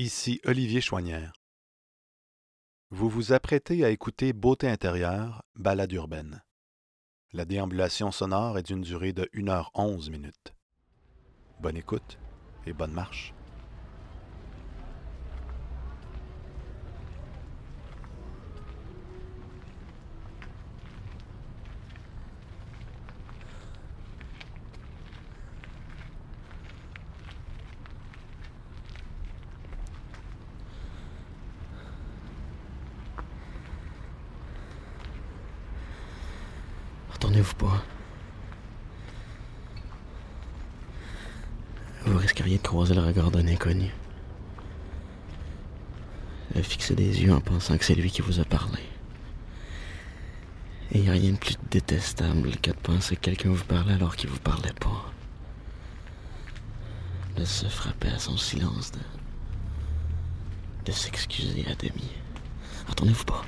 Ici Olivier Chouanière. Vous vous apprêtez à écouter Beauté intérieure, balade urbaine. La déambulation sonore est d'une durée de 1h11 minutes. Bonne écoute et bonne marche. Retournez-vous pas. Vous risqueriez de croiser le regard d'un inconnu. Yeux en pensant que c'est lui qui vous a parlé. Et il n'y a rien de plus détestable que de penser que quelqu'un vous parlait alors qu'il vous parlait pas. De se frapper à son silence, de, s'excuser à demi. Retournez-vous pas?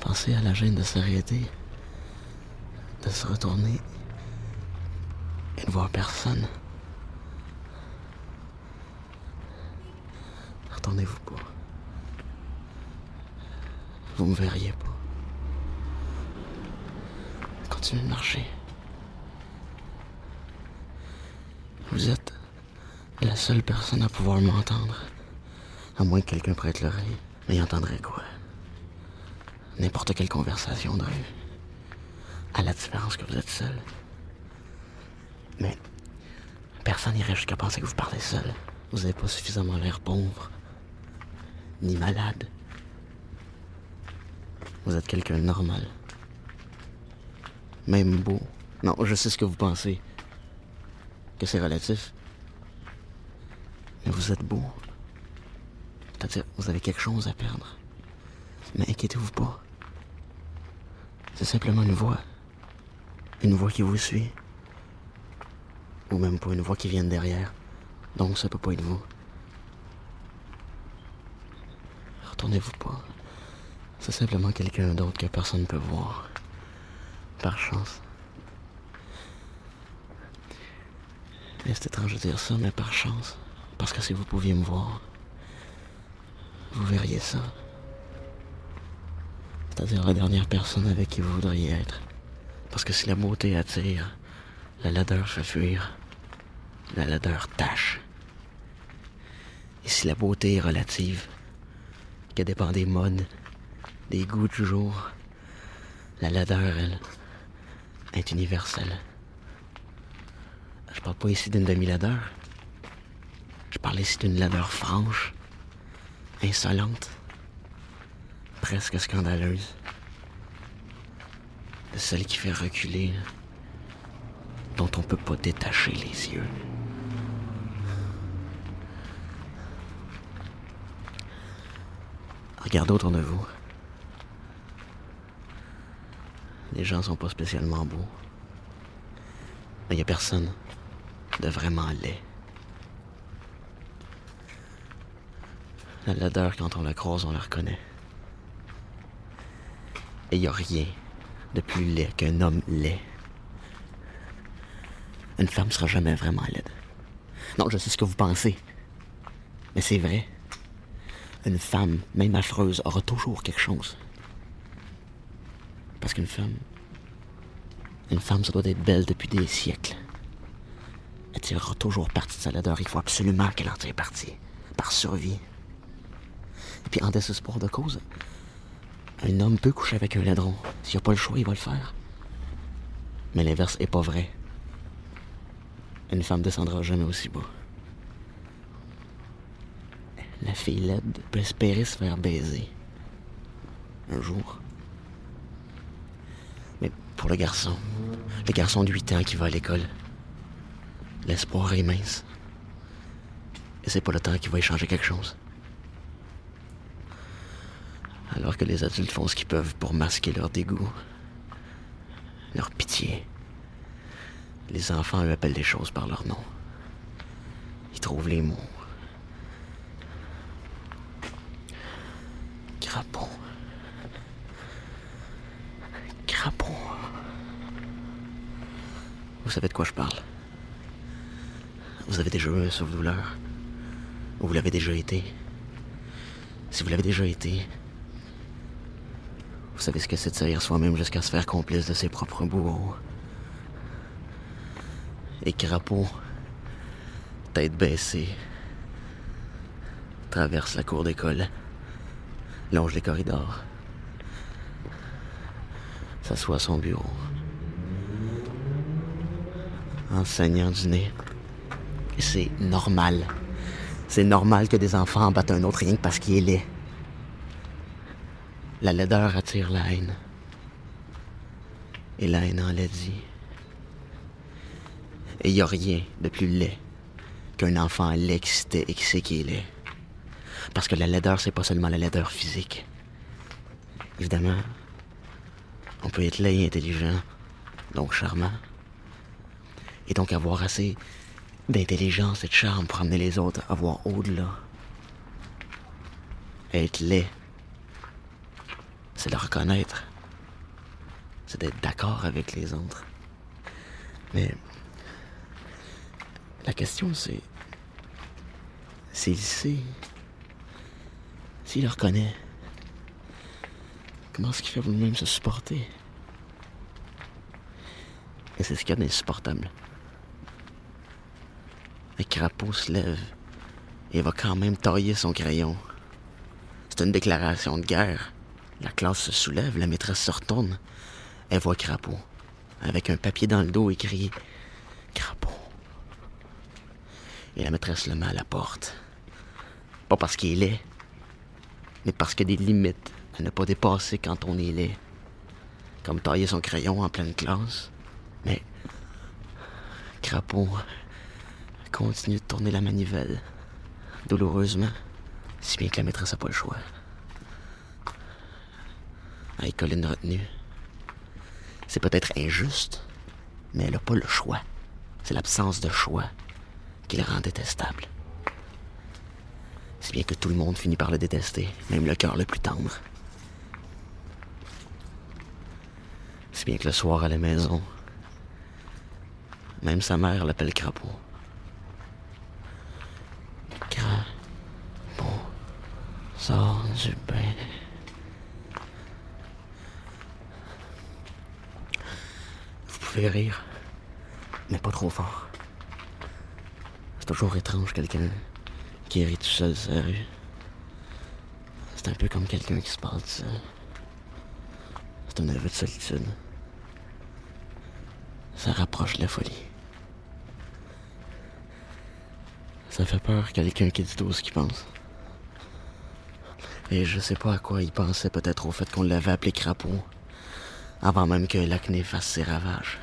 Pensez à la gêne de s'arrêter, de se retourner et de voir personne. Retournez-vous pas. Vous me verriez pas. Continuez de marcher. Vous êtes la seule personne à pouvoir m'entendre. À moins que quelqu'un prête l'oreille. Mais il entendrait quoi? N'importe quelle conversation de rue. À la différence que vous êtes seul. Mais personne n'irait jusqu'à penser que vous parlez seul. Vous n'avez pas suffisamment l'air pauvre. Ni malade. Vous êtes quelqu'un de normal. Même beau. Non, je sais ce que vous pensez. Que c'est relatif. Mais vous êtes beau. C'est-à-dire, vous avez quelque chose à perdre. Mais inquiétez-vous pas. C'est simplement une voix. Une voix qui vous suit. Ou même pas une voix qui vient de derrière. Donc ça peut pas être vous. Retournez-vous pas. C'est simplement quelqu'un d'autre que personne ne peut voir. Par chance. Et c'est étrange de dire ça, mais par chance. Parce que si vous pouviez me voir, vous verriez ça. C'est-à-dire la dernière personne avec qui vous voudriez être. Parce que si la beauté attire, la laideur fait fuir, la laideur tâche. Et si la beauté est relative, qu'elle dépend des modes, des goûts du jour, la laideur, elle, est universelle. Je parle pas ici d'une demi-laideur. Je parle ici d'une laideur franche, insolente, presque scandaleuse. De celle qui fait reculer, dont on peut pas détacher les yeux. Regardez autour de vous. Les gens sont pas spécialement beaux. Mais y a personne de vraiment laid. La laideur, quand on la croise, on la reconnaît. Et y a rien de plus laid qu'un homme laid. Une femme sera jamais vraiment laide. Non, je sais ce que vous pensez. Mais c'est vrai. Une femme, même affreuse, aura toujours quelque chose. Parce qu'une femme. Une femme, ça doit être belle depuis des siècles. Elle tirera toujours partie de sa laideur. Il faut absolument qu'elle en tire partie. Par survie. Et puis, en désespoir de cause, un homme peut coucher avec un ladron. S'il n'a pas le choix, il va le faire. Mais l'inverse est pas vrai. Une femme descendra jamais aussi bas. La fille laide peut espérer se faire baiser. Un jour. Mais pour le garçon, le garçon de 8 ans qui va à l'école, l'espoir est mince. Et c'est pas le temps qui va y changer quelque chose. Alors que les adultes font ce qu'ils peuvent pour masquer leur dégoût, leur pitié. Les enfants, eux, appellent les choses par leur nom. Ils trouvent les mots. Crapaud. Crapaud. Vous savez de quoi je parle? Vous avez déjà eu un souffle-douleur Ou vous l'avez déjà été Si vous l'avez déjà été, vous savez ce que c'est de saillir soi-même jusqu'à se faire complice de ses propres bourreaux. Et crapaud, tête baissée, traverse la cour d'école, longe les corridors, s'assoit à son bureau, enseignant du nez. C'est normal. C'est normal que des enfants en battent un autre rien que parce qu'il est laid. La laideur attire la haine. Et la haine en dit. Et il n'y a rien de plus laid qu'un enfant laid qui qui sait qu'il est. Parce que la laideur, c'est pas seulement la laideur physique. Évidemment, on peut être laid intelligent, donc charmant. Et donc avoir assez d'intelligence et de charme pour amener les autres à voir au-delà. Être laid, c'est le reconnaître. C'est d'être d'accord avec les autres. Mais la question c'est s'il sait, s'il le reconnaît, comment est-ce qu'il fait pour lui-même se supporter? Et c'est ce qu'il y a d'insupportable. Le crapaud se lève et va quand même tailler son crayon. C'est une déclaration de guerre. La classe se soulève, la maîtresse se retourne. Elle voit Crapaud, avec un papier dans le dos écrit Crapaud. Et la maîtresse le met à la porte. Pas parce qu'il est mais parce qu'il y a des limites à ne pas dépasser quand on est laid. Comme tailler son crayon en pleine classe. Mais Crapaud continue de tourner la manivelle, douloureusement, si bien que la maîtresse n'a pas le choix. Elle colle une retenue. C'est peut-être injuste, mais elle n'a pas le choix. C'est l'absence de choix qui le rend détestable. Si bien que tout le monde finit par le détester, même le cœur le plus tendre. Si bien que le soir à la maison, même sa mère l'appelle crapaud. sort du bain. Vous pouvez rire, mais pas trop fort. C'est toujours étrange quelqu'un qui rit tout seul sur rue. C'est un peu comme quelqu'un qui se parle tout seul. C'est un aveu de solitude. Ça rapproche la folie. Ça fait peur quelqu'un qui dit tout ce qu'il pense. Et je sais pas à quoi il pensait, peut-être au fait qu'on l'avait appelé crapaud, avant même que l'acné fasse ses ravages.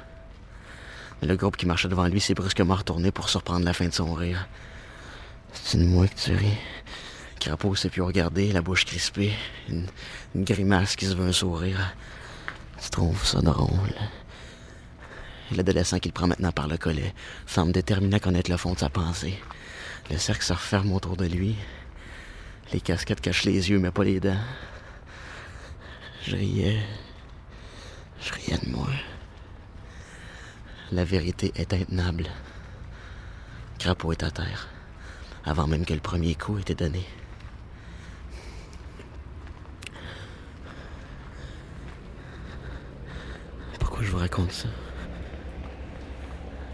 Mais le groupe qui marchait devant lui s'est brusquement retourné pour surprendre la fin de son rire. C'est une tu ris. Crapaud s'est plus regarder, la bouche crispée, une, grimace qui se veut un sourire. Tu trouves ça drôle? L'adolescent qu'il prend maintenant par le collet semble déterminé à connaître le fond de sa pensée. Le cercle se referme autour de lui. Les casquettes cachent les yeux, mais pas les dents. Je riais. Je riais de moi. La vérité est intenable. Crapaud est à terre, avant même que le premier coup ait été donné. Pourquoi je vous raconte ça?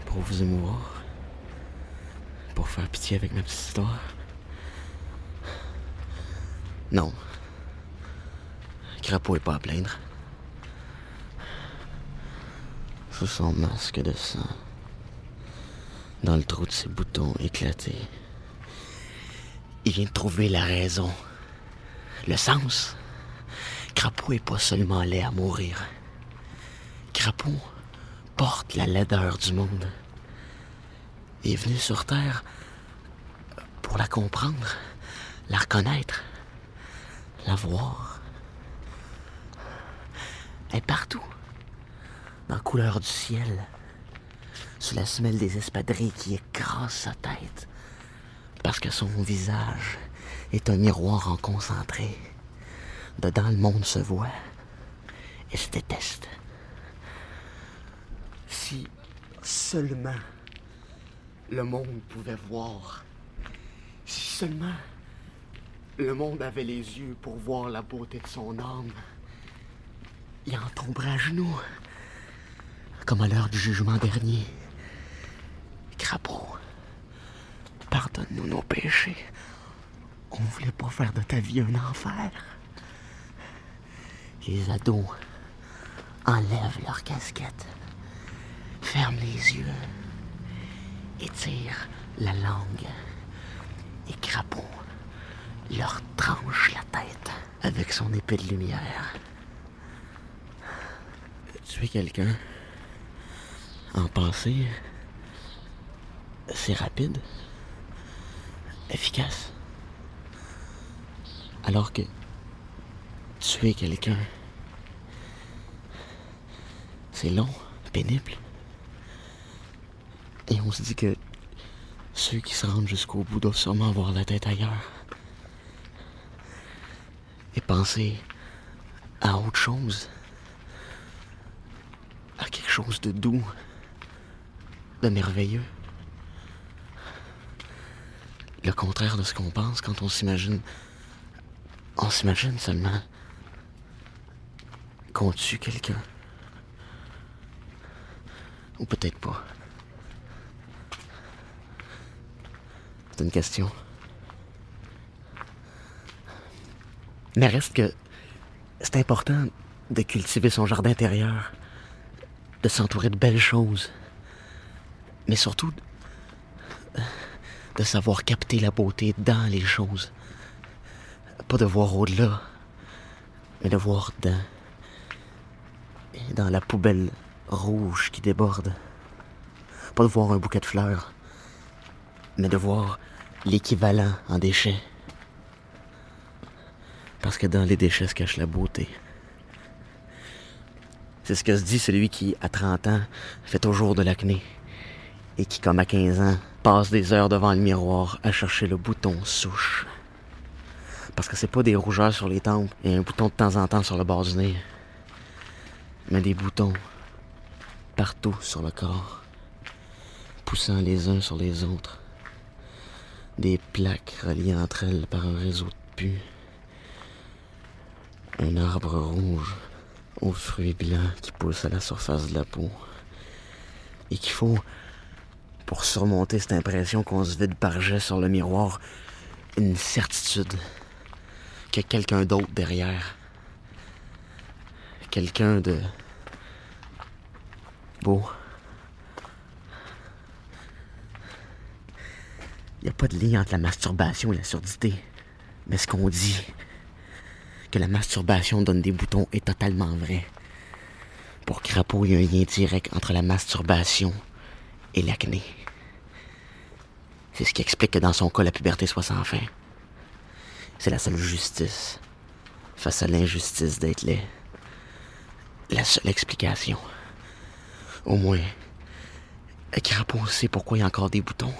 Pour vous émouvoir? Pour faire pitié avec ma petite histoire? Non. Crapaud est pas à plaindre. Sous son masque de sang, dans le trou de ses boutons éclatés, il vient de trouver la raison, le sens? Crapaud est pas seulement laid à mourir. Crapaud porte la laideur du monde. Il est venu sur Terre pour la comprendre, la reconnaître la voir. Elle est partout. Dans la couleur du ciel. Sous la semelle des espadrilles qui écrasent sa tête. Parce que son visage est un miroir en concentré. Dedans, le monde se voit et se déteste. Si seulement le monde pouvait voir. Si seulement le monde avait les yeux pour voir la beauté de son âme, il en tomberait à genoux, comme à l'heure du jugement dernier. Crapaud, pardonne-nous nos péchés. On voulait pas faire de ta vie un enfer. Les ados enlèvent leur casquette, ferment les yeux, étirent la langue et Crapaud leur tranche la tête avec son épée de lumière. Tuer quelqu'un en pensée, c'est rapide, efficace. Alors que tuer quelqu'un, c'est long, pénible. Et on se dit que ceux qui se rendent jusqu'au bout doivent sûrement avoir la tête ailleurs. Et penser à autre chose. À quelque chose de doux, de merveilleux. Le contraire de ce qu'on pense quand on s'imagine. On s'imagine seulement qu'on tue quelqu'un. Ou peut-être pas. C'est une question. Mais reste que c'est important de cultiver son jardin intérieur, de s'entourer de belles choses, mais surtout de savoir capter la beauté dans les choses. Pas de voir au-delà, mais de voir dans, dans la poubelle rouge qui déborde. Pas de voir un bouquet de fleurs, mais de voir l'équivalent en déchets. Parce que dans les déchets se cache la beauté. C'est ce que se dit celui qui, à 30 ans, fait toujours de l'acné. Et qui, comme à 15 ans, passe des heures devant le miroir à chercher le bouton souche. Parce que c'est pas des rougeurs sur les tempes et un bouton de temps en temps sur le bord du nez. Mais des boutons partout sur le corps, poussant les uns sur les autres. Des plaques reliées entre elles par un réseau de pus. Un arbre rouge aux fruits blancs qui pousse à la surface de la peau. Et qu'il faut, pour surmonter cette impression qu'on se vide par jet sur le miroir, une certitude qu'il y a quelqu'un d'autre derrière. Quelqu'un de beau. Il n'y a pas de lien entre la masturbation et la surdité. Mais ce qu'on dit, que la masturbation donne des boutons, est totalement vrai. Pour Crapaud, il y a un lien direct entre la masturbation et l'acné. C'est ce qui explique que dans son cas, la puberté soit sans fin. C'est la seule justice face à l'injustice d'être laid. La seule explication. Au moins, Crapaud sait pourquoi il y a encore des boutons.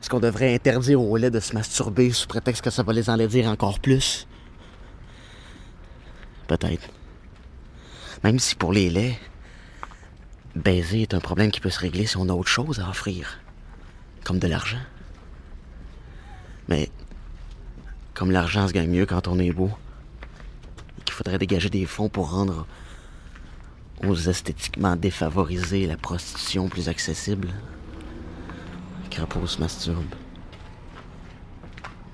Est-ce qu'on devrait interdire aux laits de se masturber sous prétexte que ça va les enlaidir encore plus? Peut-être. Même si pour les laits, baiser est un problème qui peut se régler si on a autre chose à offrir, comme de l'argent. Mais comme l'argent se gagne mieux quand on est beau, et qu'il faudrait dégager des fonds pour rendre aux esthétiquement défavorisés la prostitution plus accessible, Crapaud se masturbe.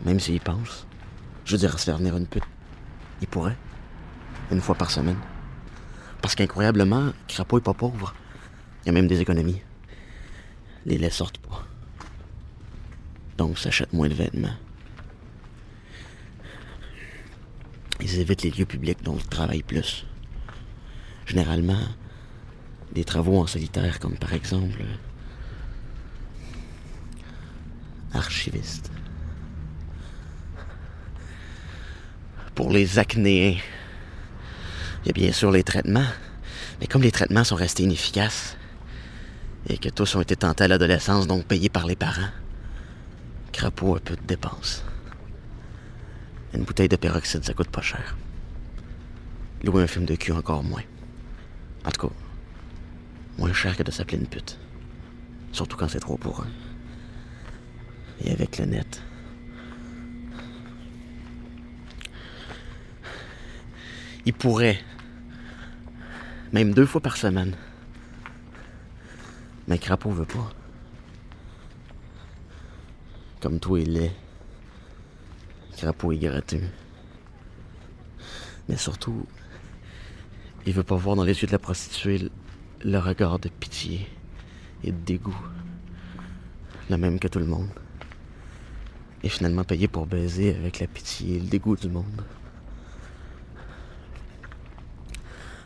Même s'il pense. Je veux dire, se faire venir une pute. Il pourrait. Une fois par semaine. Parce qu'incroyablement, Crapaud est pas pauvre. Il y a même des économies. Les laits sortent pas. Donc, s'achète moins de vêtements. Ils évitent les lieux publics, donc ils travaillent plus. Généralement, des travaux en solitaire, comme par exemple archiviste. Pour les acnéens, il y a bien sûr les traitements, mais comme les traitements sont restés inefficaces et que tous ont été tentés à l'adolescence, donc payés par les parents, crapaud un peu de dépenses. Une bouteille de peroxyde, ça coûte pas cher. Louer un film de cul, encore moins. En tout cas, Moins cher que de s'appeler une pute. Surtout quand c'est trop pour eux. Et avec le net. Il pourrait. Même deux fois par semaine. Mais Crapaud veut pas. Comme toi, il est. Crapaud est gratuit. Mais surtout, il veut pas voir dans les yeux de la prostituée le regard de pitié et de dégoût. Le même que tout le monde. Et finalement payer pour baiser avec la pitié et le dégoût du monde.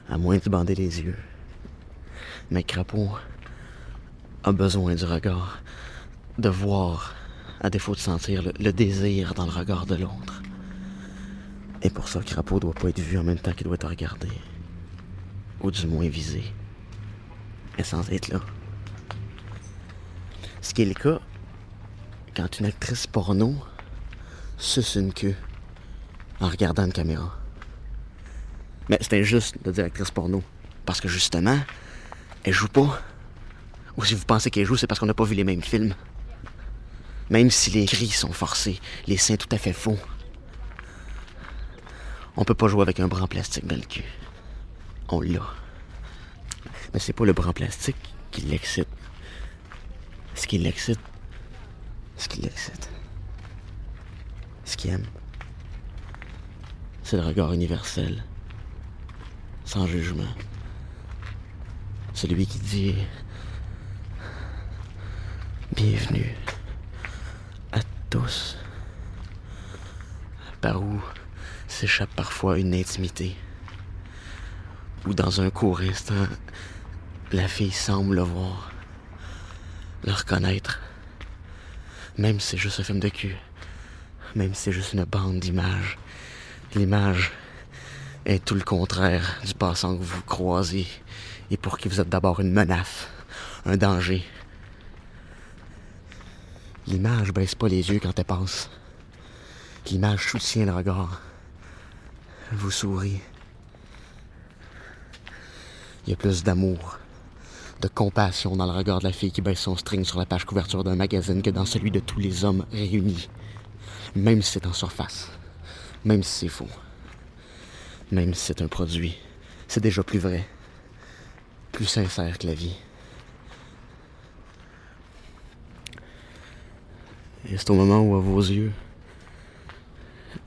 À moins de bander les yeux. Mais Crapaud a besoin du regard. De voir, à défaut de sentir le, le désir dans le regard de l'autre. Et pour ça, Crapaud doit pas être vu en même temps qu'il doit être regardé. Ou du moins visé. Et sans être là. Ce qui est le cas quand une actrice porno suce une queue en regardant une caméra. Mais c'est injuste de dire actrice porno. Parce que justement, elle joue pas. Ou si vous pensez qu'elle joue, c'est parce qu'on n'a pas vu les mêmes films. Même si les cris sont forcés, les seins tout à fait faux. On peut pas jouer avec un bras plastique dans le cul. On l'a. Mais c'est pas le bras en plastique qui l'excite. Ce qui l'excite, ce qui l'excite, ce qui aime, c'est le regard universel, sans jugement. Celui qui dit Bienvenue à tous. Par où s'échappe parfois une intimité? Ou dans un court instant, la fille semble le voir, le reconnaître. Même si c'est juste un film de cul. Même si c'est juste une bande d'images. L'image est tout le contraire du passant que vous croisez et pour qui vous êtes d'abord une menace, un danger. L'image baisse pas les yeux quand elle passe. L'image soutient le regard. Vous sourit. Il y a plus d'amour, de compassion dans le regard de la fille qui baisse son string sur la page couverture d'un magazine que dans celui de tous les hommes réunis. Même si c'est en surface. Même si c'est faux. Même si c'est un produit. C'est déjà plus vrai. Plus sincère que la vie. Et c'est au moment où, à vos yeux,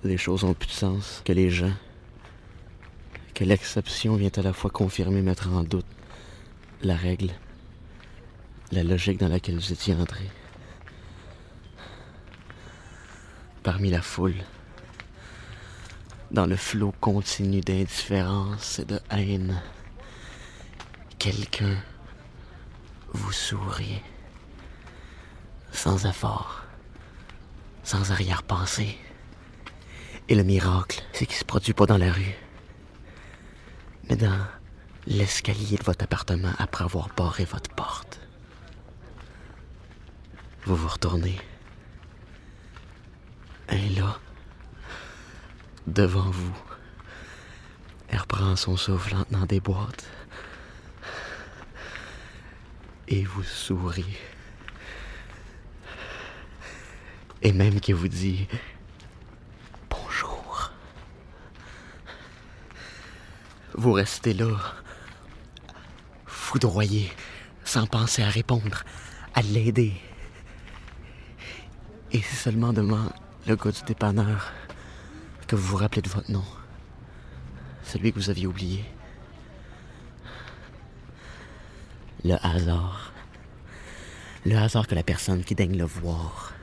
les choses ont plus de sens que les gens, que l'exception vient à la fois confirmer, mettre en doute la règle, la logique dans laquelle vous étiez entré. Parmi la foule, dans le flot continu d'indifférence et de haine, quelqu'un vous sourit sans effort, sans arrière-pensée. Et le miracle, c'est qu'il se produit pas dans la rue, mais dans l'escalier de votre appartement après avoir barré votre porte. Vous vous retournez. Et là, devant vous, elle reprend son souffle dans des boîtes et vous sourit. Et même qui vous dit bonjour. Vous restez là, foudroyé, sans penser à répondre, à l'aider. Et c'est seulement devant le gars du dépanneur que vous vous rappelez de votre nom. Celui que vous aviez oublié. Le hasard. Le hasard que la personne qui daigne le voir,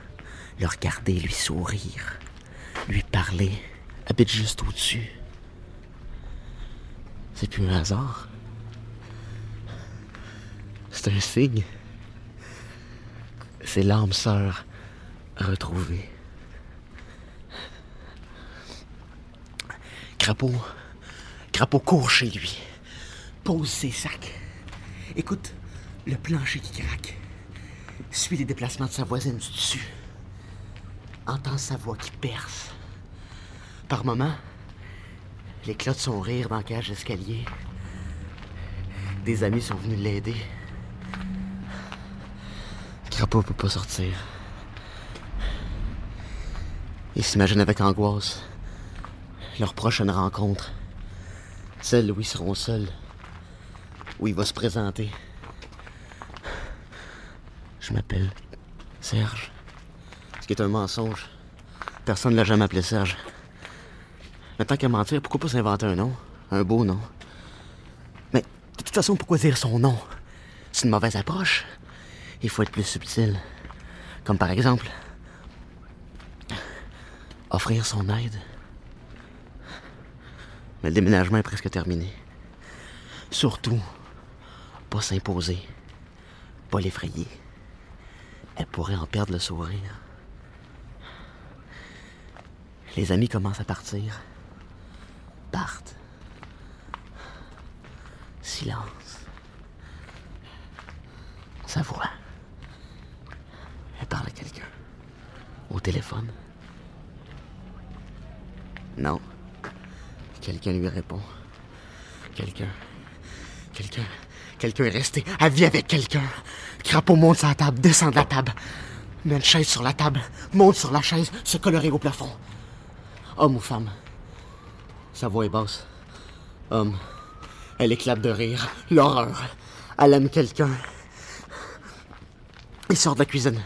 le regarder, lui sourire, lui parler, habite juste au-dessus. C'est plus un hasard. C'est un signe. C'est l'âme sœur retrouvée. Crapaud. Crapaud court chez lui. Pose ses sacs. Écoute le plancher qui craque. Suis les déplacements de sa voisine du dessus. Entend sa voix qui perce. Par moments, l'éclat de son rire dans la cage d'escalier. Des amis sont venus l'aider. Crapaud peut pas sortir. Il s'imagine avec angoisse leur prochaine rencontre. Celle où ils seront seuls. Où il va se présenter. Je m'appelle Serge. Ce qui est un mensonge. Personne ne l'a jamais appelé Serge. Mais tant qu'à mentir, pourquoi pas s'inventer un nom? Un beau nom. Mais de toute façon, pourquoi dire son nom? C'est une mauvaise approche. Il faut être plus subtil. Comme par exemple, offrir son aide. Mais le déménagement est presque terminé. Surtout, pas s'imposer, pas l'effrayer. Elle pourrait en perdre le sourire. Les amis commencent à partir. Partent. Silence. Sa voix. Elle parle à quelqu'un. Au téléphone. Non. Quelqu'un lui répond. Quelqu'un. Quelqu'un. Quelqu'un est resté. Elle vit avec quelqu'un. Crapaud monte sur la table, descend de la table. Met une chaise sur la table, monte sur la chaise, se colorer au plafond. Homme ou femme? Sa voix est basse. Homme. Elle éclate de rire. L'horreur. Elle aime quelqu'un. Il sort de la cuisine.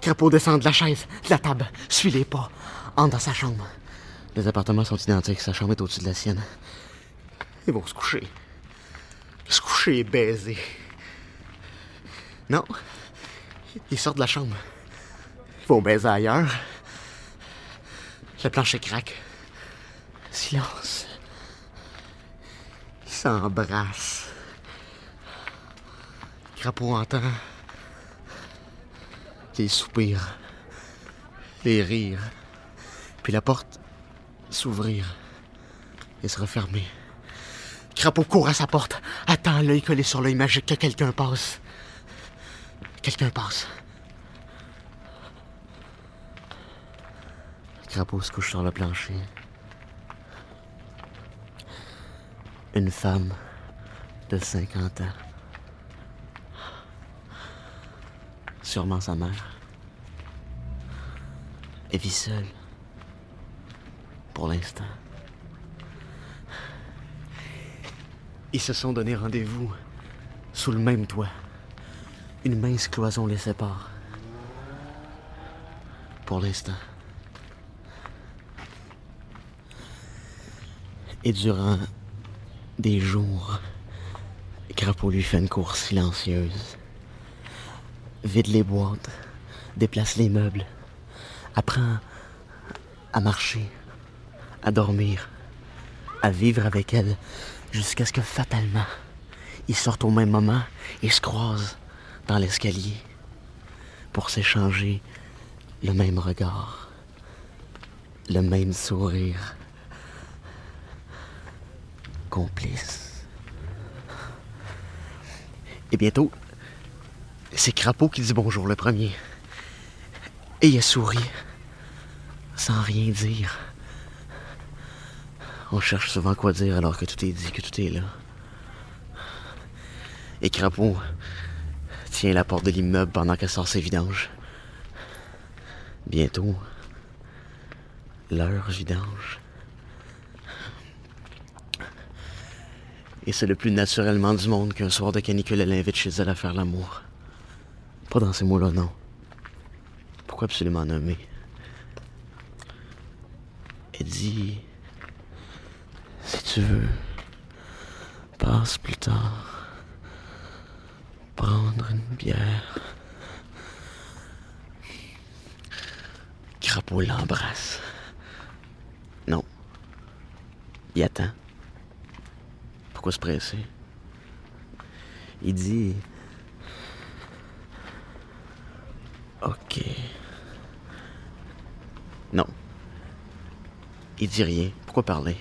Crapaud descend de la chaise, de la table, suit les pas, entre dans sa chambre. Les appartements sont identiques, sa chambre est au-dessus de la sienne. Ils vont se coucher. Se coucher et baiser. Non. Ils sortent de la chambre. Ils vont baiser ailleurs. Le plancher craque. Silence. Ils s'embrassent. Crapaud entend les soupirs, les rires, puis la porte s'ouvrir et se refermer. Crapaud court à sa porte, attend l'œil collé sur l'œil magique que quelqu'un passe. Quelqu'un passe. Crapaud se couche sur le plancher. Une femme de 50 ans. Sûrement sa mère. Elle vit seule. Pour l'instant. Ils se sont donné rendez-vous sous le même toit. Une mince cloison les sépare. Pour l'instant. Et durant des jours, Crapaud lui fait une course silencieuse. Vide les boîtes, déplace les meubles, apprend à marcher, à dormir, à vivre avec elle jusqu'à ce que fatalement, ils sortent au même moment et se croisent dans l'escalier pour s'échanger le même regard, le même sourire. Et bientôt, c'est Crapaud qui dit bonjour le premier. Et il a souri, sans rien dire. On cherche souvent quoi dire alors que tout est dit, que tout est là. Et Crapaud tient la porte de l'immeuble pendant qu'elle sort ses vidanges. Bientôt, l'heure vidange. Et c'est le plus naturellement du monde qu'un soir de canicule, elle invite chez elle à faire l'amour. Pas dans ces mots-là, non. Pourquoi absolument nommer? Elle dit... Si tu veux, passe plus tard. Prendre une bière. Crapaud l'embrasse. Non. Il attend. Pourquoi se presser? Il dit... Ok. Non. Il dit rien. Pourquoi parler?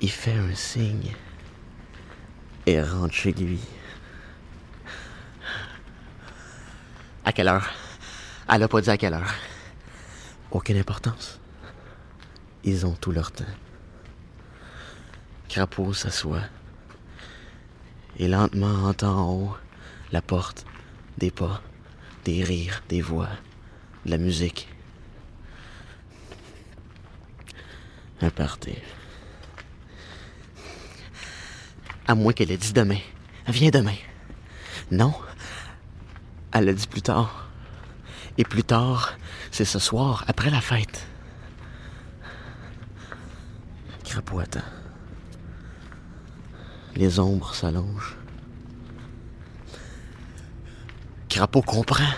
Il fait un signe et rentre chez lui. À quelle heure? Elle a pas dit à quelle heure. Aucune importance. Ils ont tout leur temps. Crapaud s'assoit et lentement entend en haut la porte, des pas, des rires, des voix, de la musique. Un party. À moins qu'elle ait dit demain. Viens demain. Non. Elle l'a dit plus tard. Et plus tard, c'est ce soir, après la fête. Crapaud attend. Les ombres s'allongent. Crapaud comprend.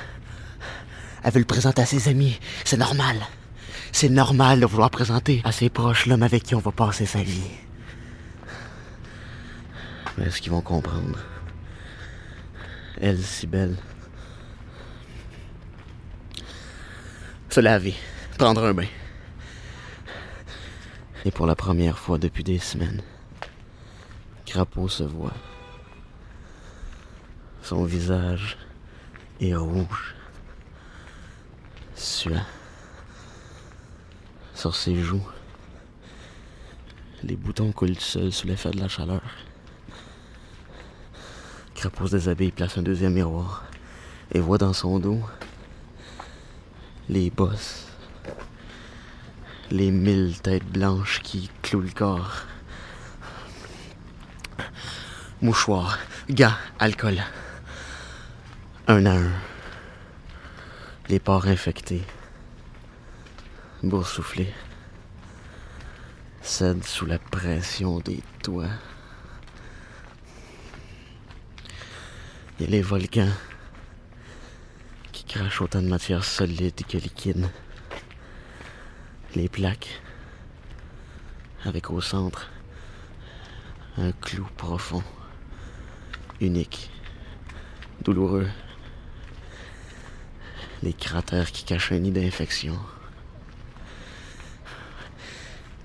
Elle veut le présenter à ses amis. C'est normal. C'est normal de vouloir présenter à ses proches l'homme avec qui on va passer sa vie. Mais est-ce qu'ils vont comprendre? Elle, si belle. Se laver, prendre un bain. Et pour la première fois depuis des semaines, Crapaud se voit. Son visage est rouge, suant. Sur ses joues, les boutons coulent seuls sous l'effet de la chaleur. Crapaud se déshabille, place un deuxième miroir et voit dans son dos les bosses, les mille têtes blanches qui clouent le corps. Mouchoir, gants, alcool. Un à un. Les pores infectés. Boursouflés. Cèdent sous la pression des toits. A les volcans qui crachent autant de matière solide que liquide. Les plaques, avec au centre un clou profond, unique, douloureux. Les cratères qui cachent un nid d'infection.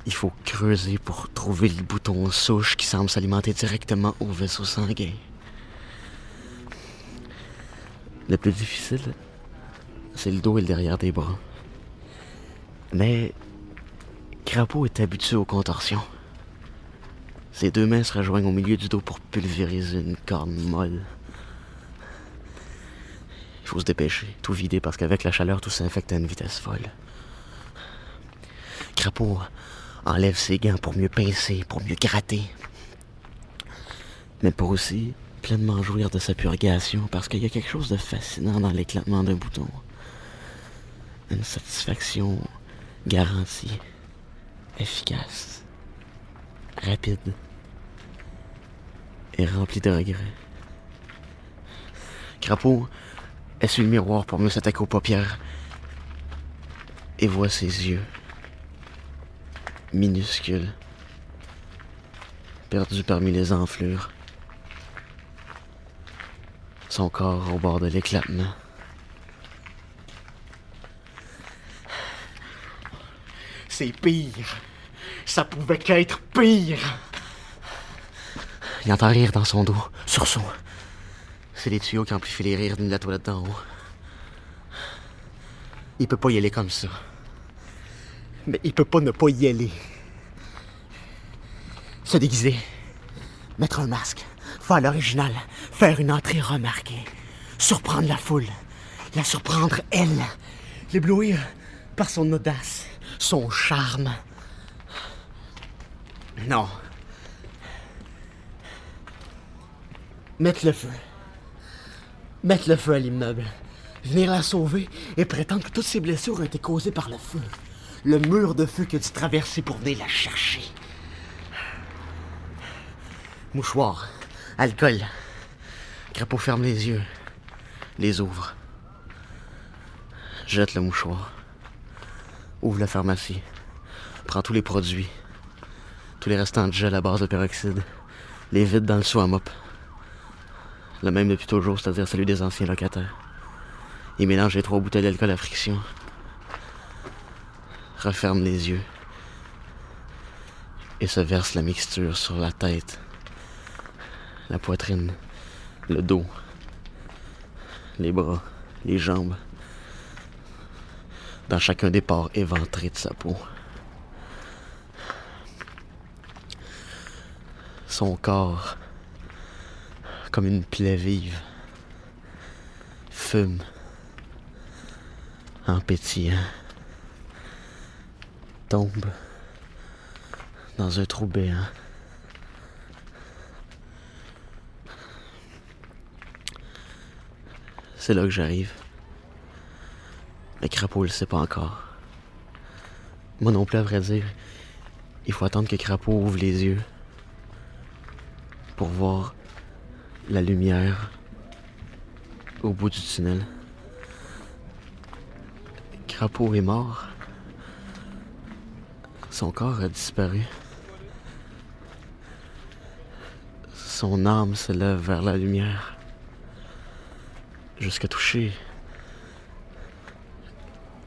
Il faut creuser pour trouver le bouton souche qui semble s'alimenter directement au vaisseau sanguin. Le plus difficile, c'est le dos et le derrière des bras. Mais Crapaud est habitué aux contorsions. Ses deux mains se rejoignent au milieu du dos pour pulvériser une corne molle. Il faut se dépêcher, tout vider, parce qu'avec la chaleur, tout s'infecte à une vitesse folle. Crapaud enlève ses gants pour mieux pincer, pour mieux gratter. Mais pour aussi pleinement jouir de sa purgation, parce qu'il y a quelque chose de fascinant dans l'éclatement d'un bouton. Une satisfaction garantie, efficace, rapide et rempli de regrets. Crapaud essuie le miroir pour mieux s'attaquer aux paupières et voit ses yeux, minuscules, perdus parmi les enflures. Son corps au bord de l'éclatement. C'est pire. Ça pouvait qu'être pire. Il entend rire dans son dos, sursaut. C'est les tuyaux qui amplifient les rires de la toilette d'en haut. Il peut pas y aller comme ça. Mais il peut pas ne pas y aller. Se déguiser. Mettre un masque. Faire l'original. Faire une entrée remarquée. Surprendre la foule. La surprendre, elle. L'éblouir par son audace. Son charme. Non. Mettre le feu. Mettre le feu à l'immeuble. Venir la sauver et prétendre que toutes ses blessures ont été causées par le feu. Le mur de feu que tu traversais pour venir la chercher. Mouchoir. Alcool. Crapaud ferme les yeux. Les ouvre. Jette le mouchoir. Ouvre la pharmacie. Prends tous les produits. Tous les restants de gel à base de peroxyde. Les vide dans le seau à mop. Le même depuis toujours, c'est-à-dire celui des anciens locataires. Il mélange les trois bouteilles d'alcool à friction. Referme les yeux. Et se verse la mixture sur la tête, la poitrine, le dos, les bras, les jambes, dans chacun des pores éventrés de sa peau. Son corps, comme une plaie vive, fume en pétillant, tombe dans un trou béant. C'est là que j'arrive. Le crapaud le sait pas encore. Moi non plus, à vrai dire. Il faut attendre que Crapaud ouvre les yeux pour voir la lumière au bout du tunnel. Crapaud est mort. Son corps a disparu. Son âme se lève vers la lumière jusqu'à toucher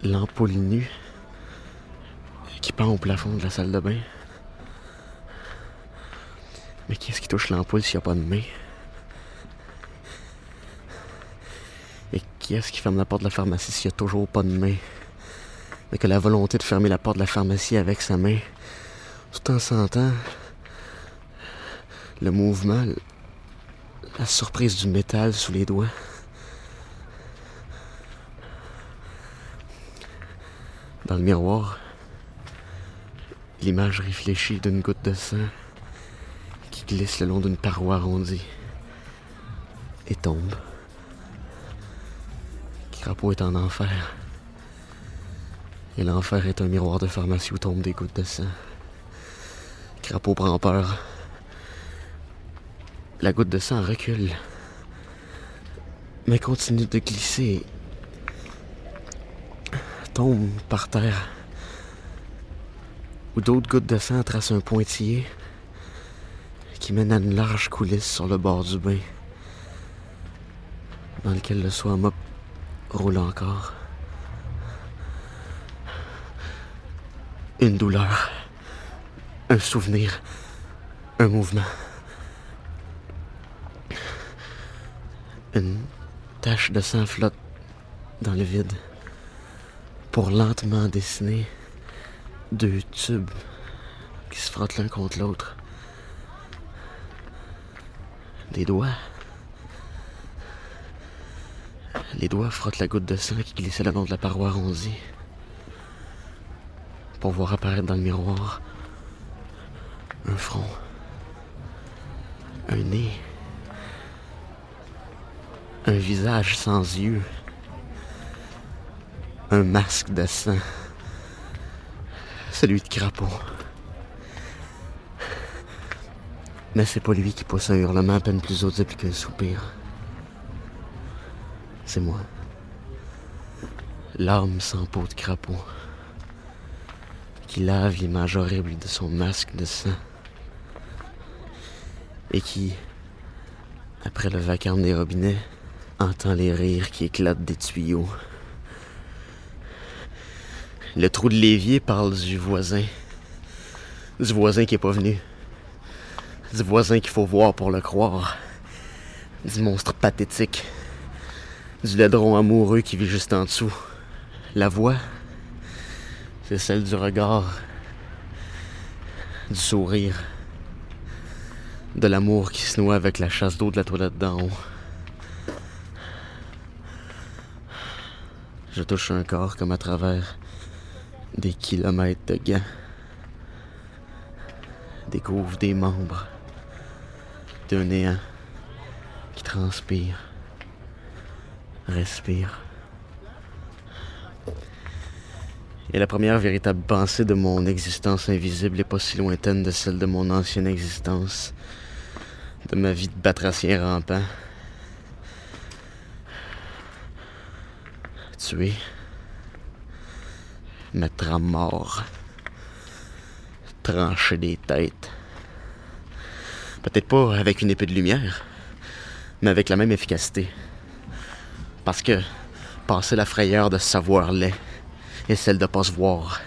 l'ampoule nue qui pend au plafond de la salle de bain. Mais qui est-ce qui touche l'ampoule s'il n'y a pas de main? Et qui est-ce qui ferme la porte de la pharmacie s'il n'y a toujours pas de main? Mais que la volonté de fermer la porte de la pharmacie avec sa main, tout en sentant le mouvement, la surprise du métal sous les doigts. Dans le miroir, l'image réfléchie d'une goutte de sang glisse le long d'une paroi arrondie et tombe. Crapaud est en enfer. Et l'enfer est un miroir de pharmacie où tombent des gouttes de sang. Crapaud prend peur. La goutte de sang recule, mais continue de glisser. Tombe par terre où d'autres gouttes de sang tracent un pointillé qui mène à une large coulisse sur le bord du bain, dans lequel le soie mop roule encore. Une douleur, un souvenir, un mouvement. Une tache de sang flotte dans le vide pour lentement dessiner deux tubes qui se frottent l'un contre l'autre. Des doigts. Les doigts frottent la goutte de sang qui glissait le long de la paroi arrondie. Pour voir apparaître dans le miroir un front, un nez, un visage sans yeux, un masque de sang celui de Crapaud. Mais c'est pas lui qui pousse un hurlement à peine plus audible qu'un soupir. C'est moi. L'âme sans peau de crapaud. Qui lave l'image horrible de son masque de sang. Et qui, après le vacarme des robinets, entend les rires qui éclatent des tuyaux. Le trou de l'évier parle du voisin. Du voisin qui est pas venu. Du voisin qu'il faut voir pour le croire. Du monstre pathétique. Du ladron amoureux qui vit juste en dessous. La voix, c'est celle du regard. Du sourire. De l'amour qui se noie avec la chasse d'eau de la toilette d'en haut. Je touche un corps comme à travers des kilomètres de gants. Découvre des membres qui transpire, respire. Et la première véritable pensée de mon existence invisible n'est pas si lointaine de celle de mon ancienne existence, de ma vie de batracien rampant. Tuer mettre à mort, trancher des têtes. Peut-être pas avec une épée de lumière, mais avec la même efficacité. Parce que passer la frayeur de savoir laid et celle de pas se voir,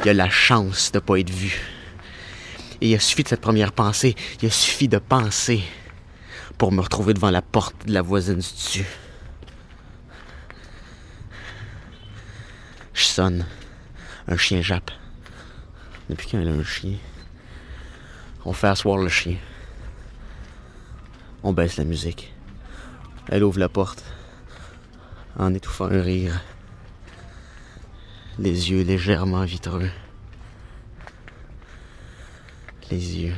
il y a la chance de pas être vu. Et il a suffi de cette première pensée, il a suffi de penser pour me retrouver devant la porte de la voisine du dessus. Je sonne. Un chien jappe. Depuis quand elle a un chien? On fait asseoir le chien. On baisse la musique. Elle ouvre la porte en étouffant un rire. Les yeux légèrement vitreux. Les yeux.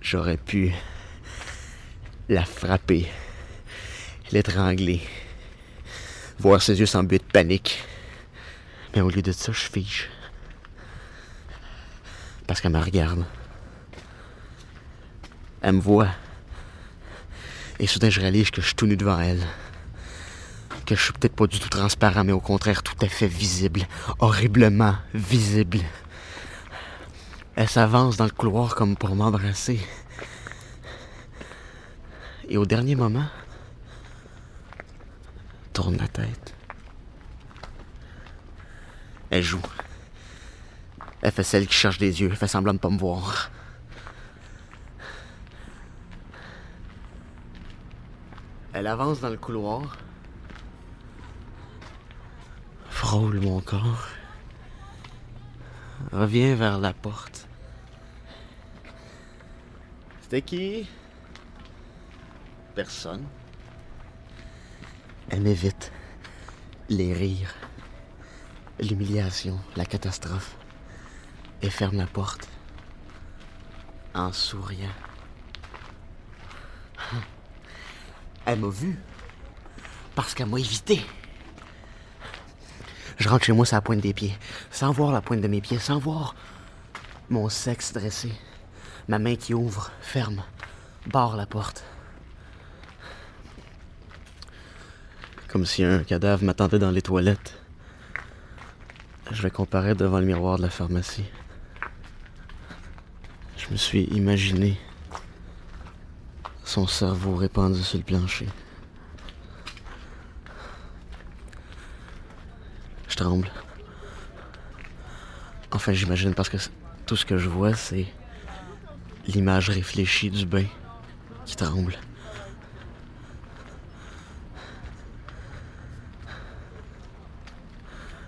J'aurais pu la frapper, l'étrangler, voir ses yeux s'embuer de panique. Mais au lieu de ça, je fiche. Parce qu'elle me regarde. Elle me voit. Et soudain, je réalise que je suis tout nu devant elle. Que je suis peut-être pas du tout transparent, mais au contraire tout à fait visible. Horriblement visible. Elle s'avance dans le couloir comme pour m'embrasser. Et au dernier moment, tourne la tête. Elle joue. Elle fait celle qui cherche des yeux. Elle fait semblant de pas me voir. Elle avance dans le couloir. Frôle mon corps. Revient vers la porte. C'était qui? Personne. Elle m'évite. Les rires. L'humiliation. La catastrophe. Et ferme la porte. En souriant. Elle m'a vu. Parce qu'elle m'a évité. Je rentre chez moi sur la pointe des pieds, sans voir la pointe de mes pieds, sans voir mon sexe dressé. Ma main qui ouvre, ferme, barre la porte. Comme si un cadavre m'attendait dans les toilettes. Je vais comparer devant le miroir de la pharmacie. Je me suis imaginé son cerveau répandu sur le plancher. Je tremble. Enfin, j'imagine parce que tout ce que je vois, c'est l'image réfléchie du bain qui tremble.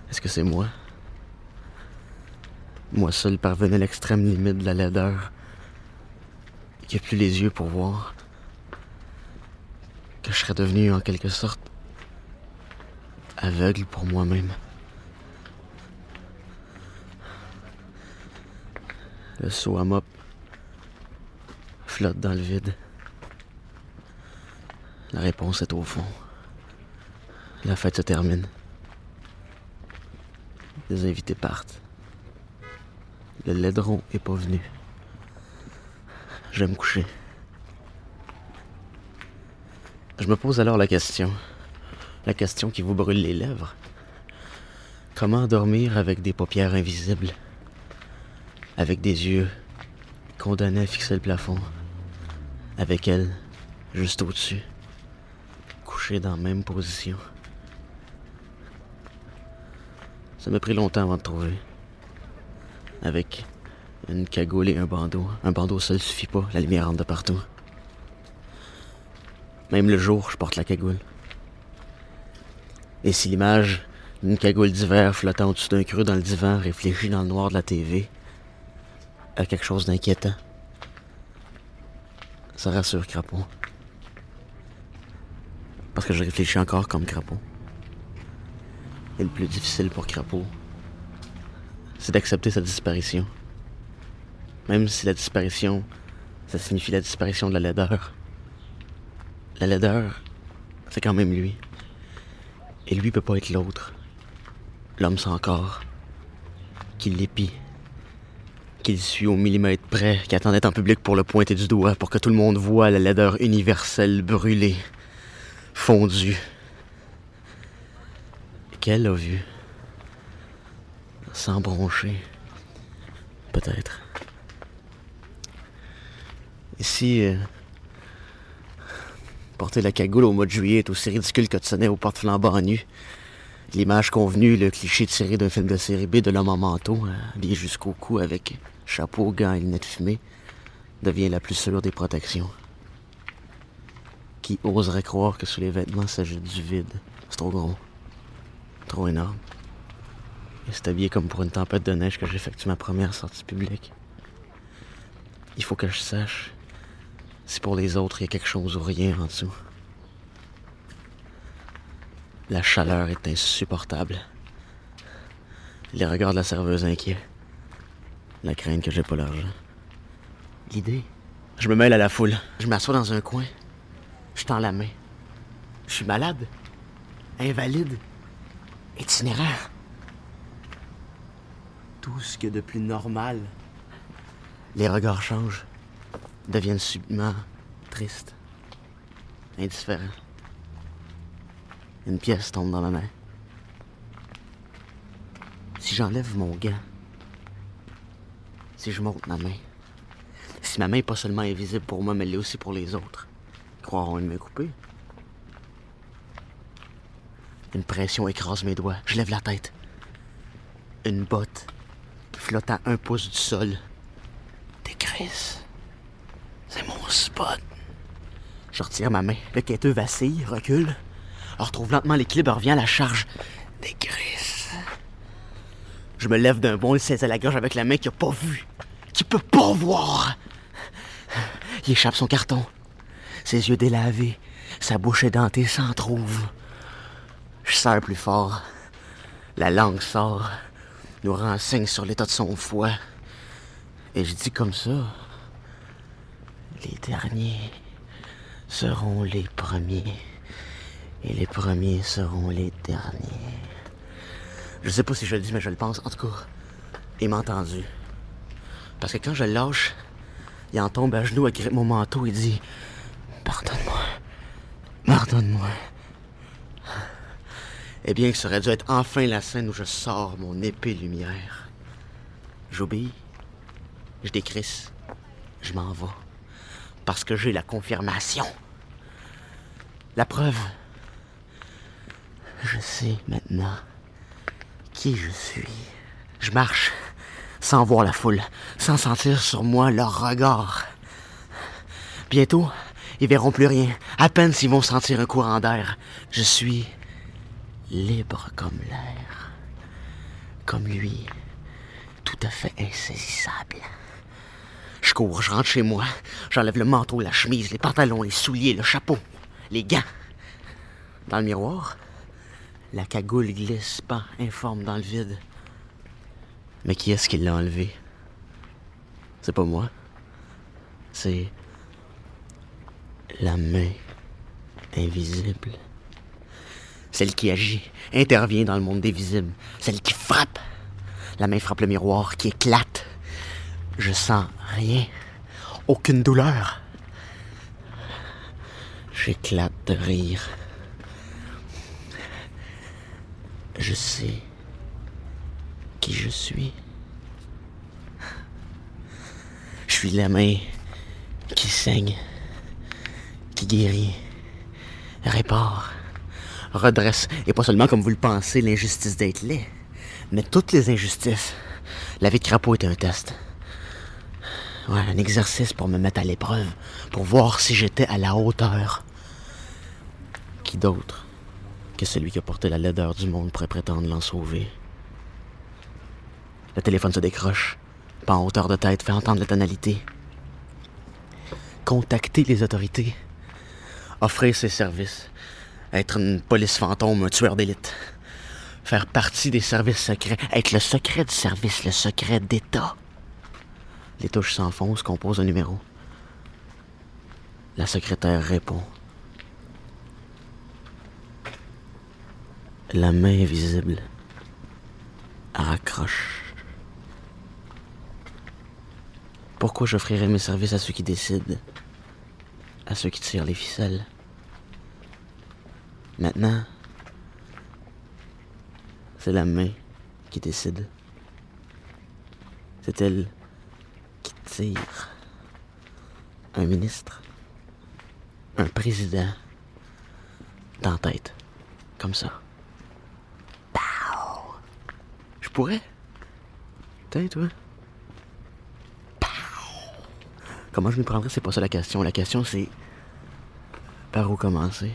Est-ce que c'est moi? Moi seul parvenais à l'extrême limite de la laideur. A plus les yeux pour voir. Que je serais devenu en quelque sorte aveugle pour moi-même. Le seau à mop flotte dans le vide. La réponse est au fond. La fête se termine. Les invités partent. Le laidron est pas venu. Je vais me coucher. Je me pose alors la question. La question qui vous brûle les lèvres. Comment dormir avec des paupières invisibles? Avec des yeux condamnés à fixer le plafond Avec elle, juste au-dessus, couchée dans la même position Ça m'a pris longtemps avant de trouver. Avec une cagoule et un bandeau. Un bandeau seul suffit pas, la lumière rentre de partout. Même le jour, je porte la cagoule. Et si l'image d'une cagoule d'hiver flottant au-dessus d'un creux dans le divan réfléchit dans le noir de la TV a quelque chose d'inquiétant, ça rassure Crapaud. Parce que je réfléchis encore comme Crapaud. Et le plus difficile pour Crapaud, c'est d'accepter sa disparition. Même si la disparition, ça signifie la disparition de la laideur. La laideur, c'est quand même lui. Et lui peut pas être l'autre. L'homme sans corps. Qui l'épie. Qu'il suit au millimètre près, qui attendait en public pour le pointer du doigt, pour que tout le monde voit la laideur universelle brûlée, fondue. Qu'elle a vu. Sans broncher. Peut-être. Ici, euh, porter la cagoule au mois de juillet est aussi ridicule que de sonner aux portes flambant nu. L'image convenue, le cliché tiré d'un film de série B de l'homme en manteau, habillé jusqu'au cou avec chapeau, gants et lunettes fumées, devient la plus sûre des protections. Qui oserait croire que sous les vêtements s'agit du vide? C'est trop gros. Trop énorme. Et c'est habillé comme pour une tempête de neige que j'effectue ma première sortie publique. Il faut que je sache Si pour les autres, il y a quelque chose ou rien en dessous. La chaleur est insupportable. Les regards de la serveuse inquiets. La crainte que j'ai pas l'argent. L'idée? Je me mêle à la foule. Je m'assois dans un coin. Je tends la main. Je suis malade. Invalide. Itinéraire. Tout ce que de plus normal. Les regards changent. Deviennent subitement tristes. Indifférents. Une pièce tombe dans ma main. Si j'enlève mon gant, si je monte ma main, si ma main n'est pas seulement invisible pour moi, mais l'est aussi pour les autres, croiront une main coupée. Une pression écrase mes doigts. Je lève la tête. Une botte flotte à un pouce du sol. Des crises. Je retire ma main. Le quêteux vacille, recule. retrouve lentement l'équilibre, revient à la charge. Des crises. Je me lève d'un bond, il saisit la gorge avec la main qu'il n'a pas vue, qui peut pas voir. Il échappe son carton. Ses yeux délavés, sa bouche édentée s'en trouve. Je serre plus fort. La langue sort, nous renseigne sur l'état de son foie. Et je dis comme ça. Les derniers seront les premiers. Et les premiers seront les derniers. Je sais pas si je le dis, mais je le pense. En tout cas, il m'a entendu. Parce que quand je le lâche, il en tombe à genoux, grippe mon manteau et dit Pardonne-moi. Pardonne-moi. Eh bien, ça aurait dû être enfin la scène où je sors mon épée lumière. J'obéis. Je décrisse. Je m'en vais. Parce que j'ai la confirmation. La preuve. Je sais maintenant qui je suis. Je marche sans voir la foule, sans sentir sur moi leur regard. Bientôt, ils verront plus rien, à peine s'ils vont sentir un courant d'air. Je suis libre comme l'air, comme lui, tout à fait insaisissable. Je cours, je rentre chez moi, j'enlève le manteau, la chemise, les pantalons, les souliers, le chapeau, les gants. Dans le miroir, la cagoule glisse pas, informe dans le vide. Mais qui est-ce qui l'a enlevé? C'est pas moi. C'est la main invisible. Celle qui agit, intervient dans le monde des visibles. Celle qui frappe. La main frappe le miroir, qui éclate. Je sens rien. Aucune douleur. J'éclate de rire. Je sais qui je suis. Je suis la main qui saigne, qui guérit, répare, redresse, et pas seulement comme vous le pensez, l'injustice d'être laid, mais toutes les injustices. La vie de crapaud était un test. Un exercice pour me mettre à l'épreuve, pour voir si j'étais à la hauteur. Qui d'autre que celui qui a porté la laideur du monde pourrait prétendre l'en sauver? Le téléphone se décroche, pas en hauteur de tête, fait entendre la tonalité. Contacter les autorités. Offrir ses services. Être une police fantôme, un tueur d'élite. Faire partie des services secrets. Être le secret du service, le secret d'État. Les touches s'enfoncent, composent un numéro. La secrétaire répond. La main invisible raccroche. Pourquoi j'offrirais mes services à ceux qui décident, à ceux qui tirent les ficelles Maintenant, c'est la main qui décide. C'est elle Un ministre, un président, dans tête, comme ça. pourrais. Peut-être, toi. Comment je m'y prendrais, c'est pas ça la question. La question, c'est par où commencer?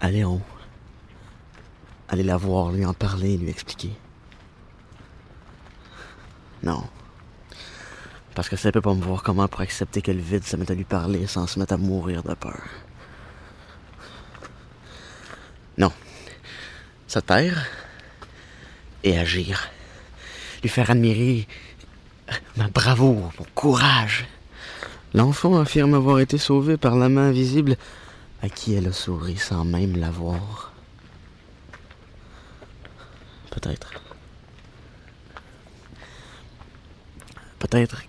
Allez, on. Allez la voir, lui en parler, lui expliquer. Non. Parce que ça peut pas me voir comment pour accepter que le vide se mette à lui parler sans se mettre à mourir de peur. Non. Se taire et agir. Lui faire admirer ma bravoure, mon courage. L'enfant affirme avoir été sauvé par la main invisible à qui elle a souri sans même la voir. Peut-être. Peut-être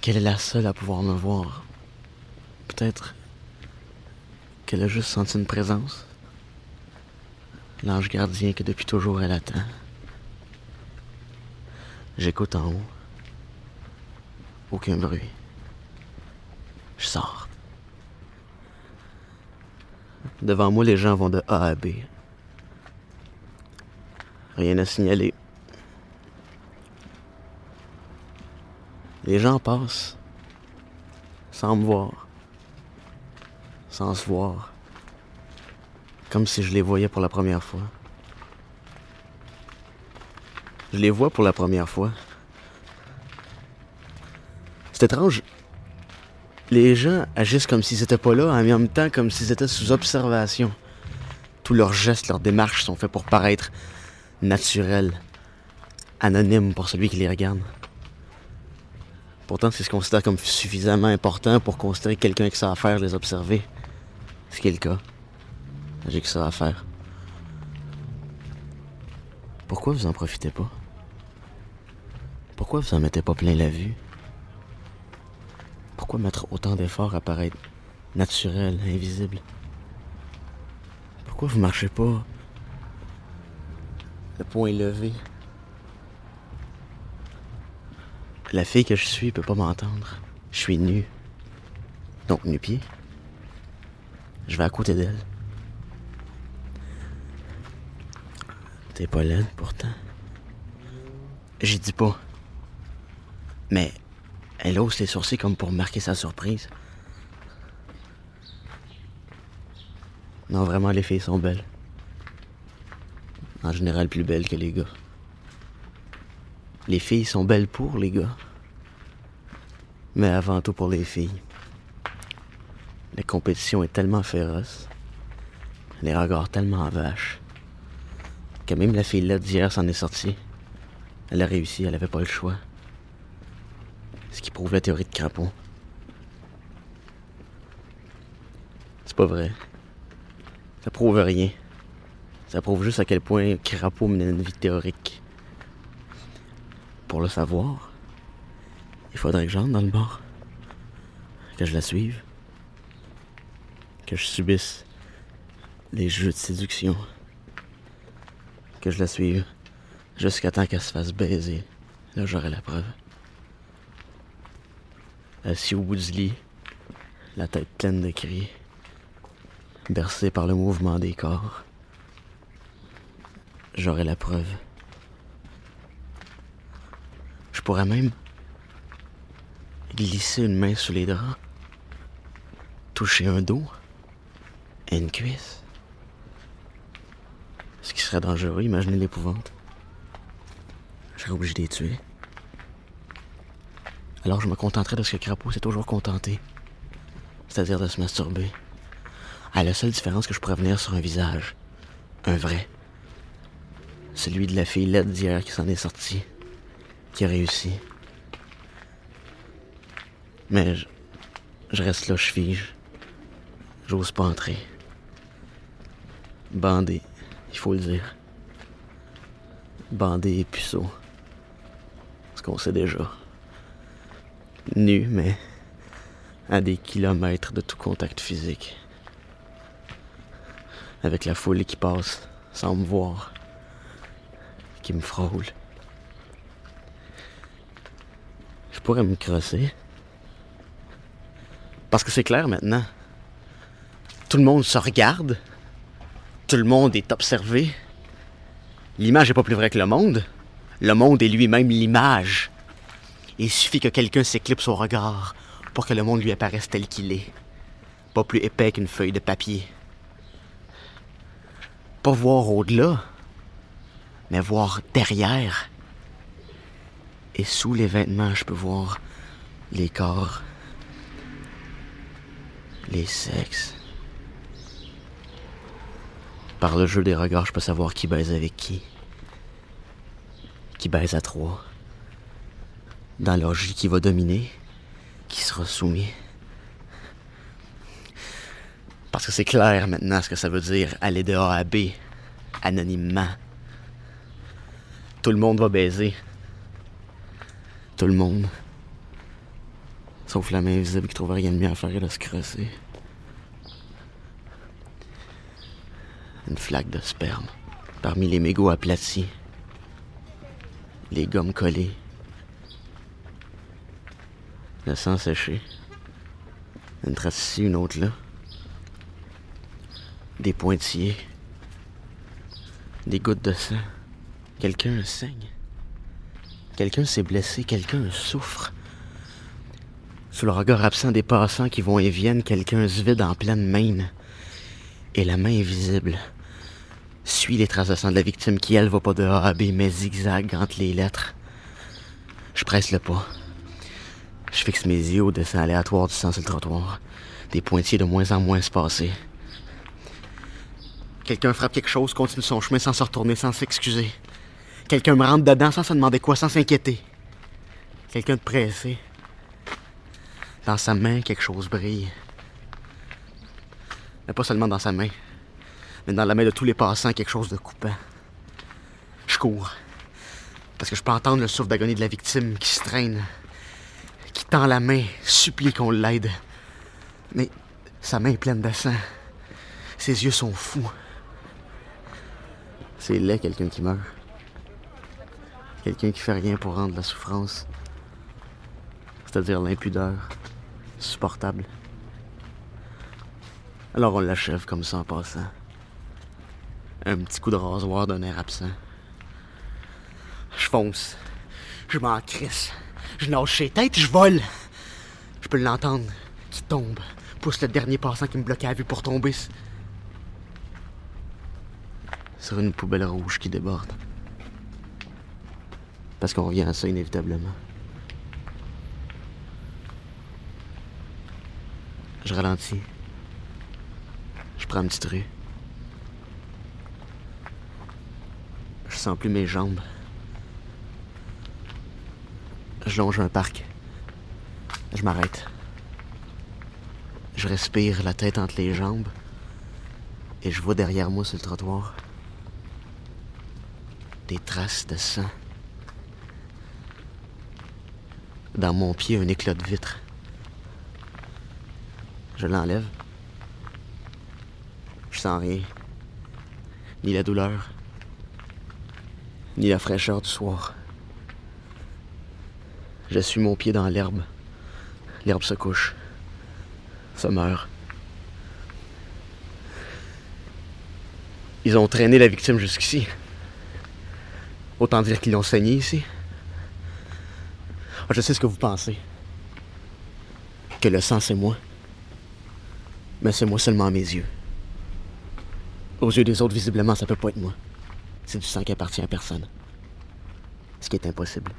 qu'elle est la seule à pouvoir me voir. Peut-être qu'elle a juste senti une présence. L'ange gardien que depuis toujours elle attend. J'écoute en haut. Aucun bruit. Je sors. Devant moi, les gens vont de A à B. Rien à signaler. Les gens passent sans me voir, sans se voir, comme si je les voyais pour la première fois. Je les vois pour la première fois. C'est étrange. Les gens agissent comme s'ils n'étaient pas là, en même temps comme s'ils étaient sous observation. Tous leurs gestes, leurs démarches sont faits pour paraître naturels, anonymes pour celui qui les regarde. Pourtant, c'est ce qu'on considère comme suffisamment important pour considérer quelqu'un qui ça à faire les observer. Ce qui est le cas. J'ai que ça à faire. Pourquoi vous en profitez pas? Pourquoi vous en mettez pas plein la vue? Pourquoi mettre autant d'efforts à paraître naturel, invisible? Pourquoi vous marchez pas le point levé? La fille que je suis peut pas m'entendre. Je suis nu. Donc nu-pied. Je vais à côté d'elle. T'es pas laide pourtant. J'y dis pas. Mais elle hausse les sourcils comme pour marquer sa surprise. Non, vraiment, les filles sont belles. En général, plus belles que les gars. Les filles sont belles pour les gars. Mais avant tout pour les filles. La compétition est tellement féroce. Les regards tellement vaches. Que même la fille là d'hier s'en est sortie. Elle a réussi, elle avait pas le choix. Ce qui prouve la théorie de crapaud. C'est pas vrai. Ça prouve rien. Ça prouve juste à quel point Crapaud menait une vie théorique. Pour le savoir, il faudrait que j'entre dans le bar. Que je la suive. Que je subisse les jeux de séduction. Que je la suive jusqu'à temps qu'elle se fasse baiser. Là, j'aurai la preuve. Assis au bout du lit, la tête pleine de cris, bercé par le mouvement des corps, j'aurai la preuve. Je pourrais même glisser une main sous les draps, toucher un dos et une cuisse. Ce qui serait dangereux, imaginez l'épouvante. Je serais obligé de les tuer. Alors je me contenterai de ce que Crapaud s'est toujours contenté, c'est-à-dire de se masturber. À la seule différence que je pourrais venir sur un visage, un vrai. Celui de la fille laide d'hier qui s'en est sortie qui a réussi. Mais je, je reste là, je fige. J'ose pas entrer. Bandé, il faut le dire. Bandé et puceau. Ce qu'on sait déjà. Nu, mais à des kilomètres de tout contact physique. Avec la foule qui passe sans me voir, qui me frôle. Je me crosser. Parce que c'est clair maintenant. Tout le monde se regarde. Tout le monde est observé. L'image n'est pas plus vraie que le monde. Le monde est lui-même l'image. Il suffit que quelqu'un s'éclipse au regard pour que le monde lui apparaisse tel qu'il est. Pas plus épais qu'une feuille de papier. Pas voir au-delà, mais voir derrière Et sous les vêtements, je peux voir les corps, les sexes. Par le jeu des regards, je peux savoir qui baise avec qui. Qui baise à trois. Dans l'orgie qui va dominer, qui sera soumis. Parce que c'est clair maintenant ce que ça veut dire aller de A à B, anonymement. Tout le monde va baiser. Tout le monde. Sauf la main invisible qui trouve rien de mieux à faire que de se crosser. Une flaque de sperme. Parmi les mégots aplatis. Les gommes collées. Le sang séché. Une trace ici, une autre là. Des pointillés. Des gouttes de sang. Quelqu'un saigne. Quelqu'un s'est blessé, quelqu'un souffre. Sous le regard absent des passants qui vont et viennent, quelqu'un se vide en pleine main. Et la main invisible suit les traces de sang de la victime qui, elle, va pas de A à B, mais zigzag entre les lettres. Je presse le pas. Je fixe mes yeux au dessin aléatoire du sang sur le trottoir. Des pointillés de moins en moins espacés. Quelqu'un frappe quelque chose, continue son chemin sans se retourner, sans s'excuser. Quelqu'un me rentre dedans sans se demander quoi, sans s'inquiéter. Quelqu'un de pressé. Dans sa main, quelque chose brille. Mais pas seulement dans sa main, mais dans la main de tous les passants, quelque chose de coupant. Je cours. Parce que je peux entendre le souffle d'agonie de la victime qui se traîne, qui tend la main, supplie qu'on l'aide. Mais sa main est pleine de sang. Ses yeux sont fous. C'est laid, quelqu'un qui meurt. Quelqu'un qui fait rien pour rendre la souffrance. C'est-à-dire l'impudeur. Supportable. Alors on l'achève comme ça en passant. Un petit coup de rasoir d'un air absent. Je fonce. Je m'en crisse. Je nage les têtes, je vole. Je peux l'entendre. Qui tombe. Pousse le dernier passant qui me bloquait à vue pour tomber. Sur une poubelle rouge qui déborde. Parce qu'on revient à ça inévitablement. Je ralentis. Je prends une petite rue. Je sens plus mes jambes. Je longe un parc. Je m'arrête. Je respire la tête entre les jambes. Et je vois derrière moi sur le trottoir des traces de sang. Dans mon pied, un éclat de vitre. Je l'enlève. Je sens rien. Ni la douleur, ni la fraîcheur du soir. Je suis mon pied dans l'herbe. L'herbe se couche. Se meurt. Ils ont traîné la victime jusqu'ici. Autant dire qu'ils l'ont saigné ici. Je sais ce que vous pensez. Que le sang, c'est moi. Mais c'est moi seulement à mes yeux. Aux yeux des autres, visiblement, ça peut pas être moi. C'est du sang qui appartient à personne. Ce qui est impossible.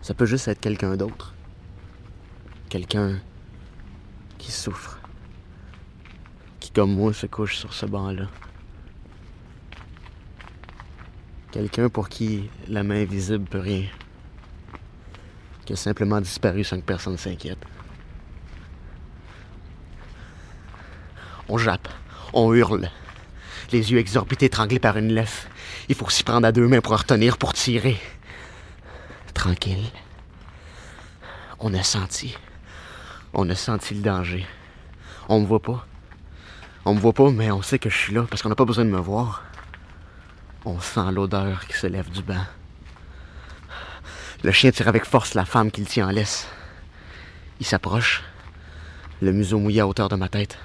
Ça peut juste être quelqu'un d'autre. Quelqu'un qui souffre. Qui, comme moi, se couche sur ce banc-là. Quelqu'un pour qui la main invisible peut rien. Qui a simplement disparu sans que personne s'inquiète. On jappe, on hurle. Les yeux exorbités étranglés par une laisse. Il faut s'y prendre à deux mains pour en retenir, pour tirer. Tranquille. On a senti. On a senti le danger. On me voit pas. On me voit pas, mais on sait que je suis là parce qu'on n'a pas besoin de me voir. On sent l'odeur qui se lève du banc. Le chien tire avec force la femme qu'il tient en laisse. Il s'approche, le museau mouillé à hauteur de ma tête.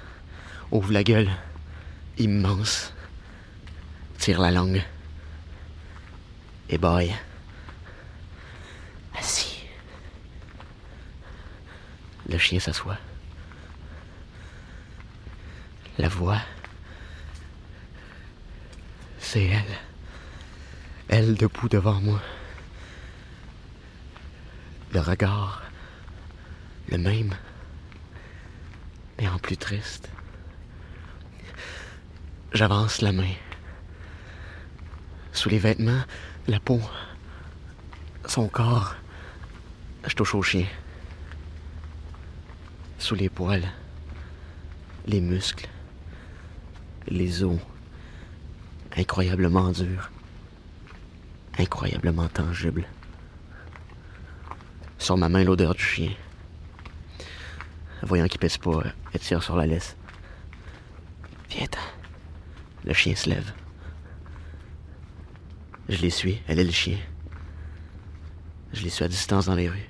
Ouvre la gueule, immense. Tire la langue. Et boy. Assis. Le chien s'assoit. La voix. C'est elle. Elle debout devant moi. Le regard, le même, mais en plus triste. J'avance la main. Sous les vêtements, la peau, son corps, je touche au chien. Sous les poils, les muscles, les os, incroyablement durs, incroyablement tangibles. Sur ma main, l'odeur du chien. Voyant qu'il pèse pas, elle tire sur la laisse. Viens, Le chien se lève. Je les suis, elle est le chien. Je les suis à distance dans les rues.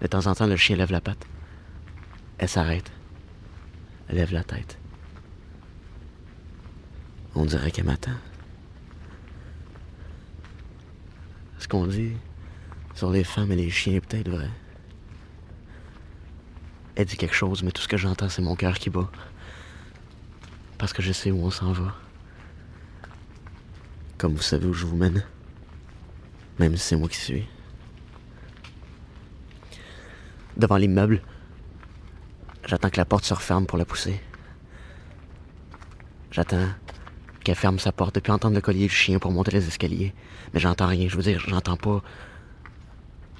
De temps en temps, le chien lève la patte. Elle s'arrête. Elle lève la tête. On dirait qu'elle m'attend. Ce qu'on dit sur les femmes et les chiens peut-être vrai. Elle dit quelque chose, mais tout ce que j'entends, c'est mon cœur qui bat. Parce que je sais où on s'en va. Comme vous savez où je vous mène. Même si c'est moi qui suis. Devant l'immeuble, j'attends que la porte se referme pour la pousser. J'attends qu'elle ferme sa porte depuis entendre le collier du chien pour monter les escaliers. Mais j'entends rien, je veux dire, j'entends pas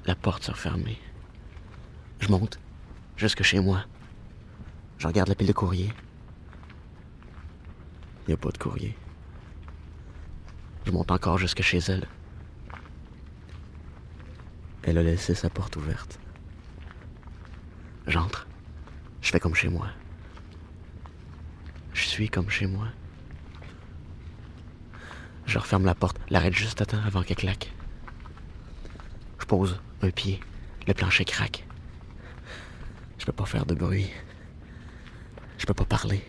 la porte se refermer. Je monte jusque chez moi. Je regarde la pile de courrier. Il n'y a pas de courrier. Je monte encore jusque chez elle. Elle a laissé sa porte ouverte. J'entre. Je fais comme chez moi. Je suis comme chez moi. Je referme la porte, l'arrête juste à temps avant qu'elle claque. Je pose un pied, le plancher craque. Je peux pas faire de bruit. Je peux pas parler.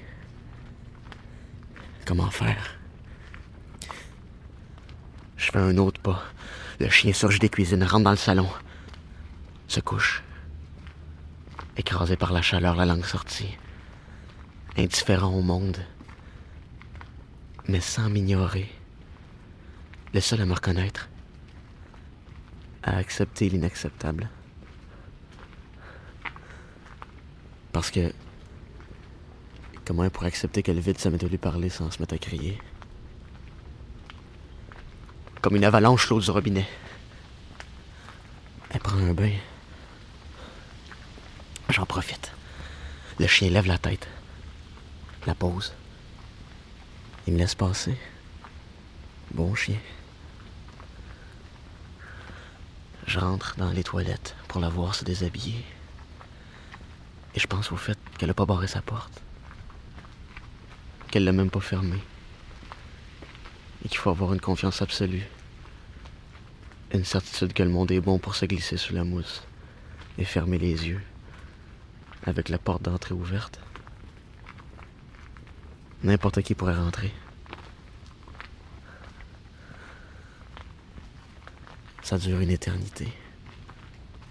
Comment faire? Je fais un autre pas. Le chien surge des cuisines, rentre dans le salon, se couche. Écrasé par la chaleur, la langue sortie. Indifférent au monde. Mais sans m'ignorer. Le seul à me reconnaître. À accepter l'inacceptable. Parce que. Comment elle pourrait accepter que le vide se mette de lui parler sans se mettre à crier? Comme une avalanche l'eau du robinet. Elle prend un bain. J'en profite. Le chien lève la tête. La pose. Il me laisse passer. Bon chien. Je rentre dans les toilettes pour la voir se déshabiller. Et je pense au fait qu'elle n'a pas barré sa porte. Qu'elle l'a même pas fermée. Et qu'il faut avoir une confiance absolue. Une certitude que le monde est bon pour se glisser sous la mousse et fermer les yeux avec la porte d'entrée ouverte. N'importe qui pourrait rentrer. Ça dure une éternité.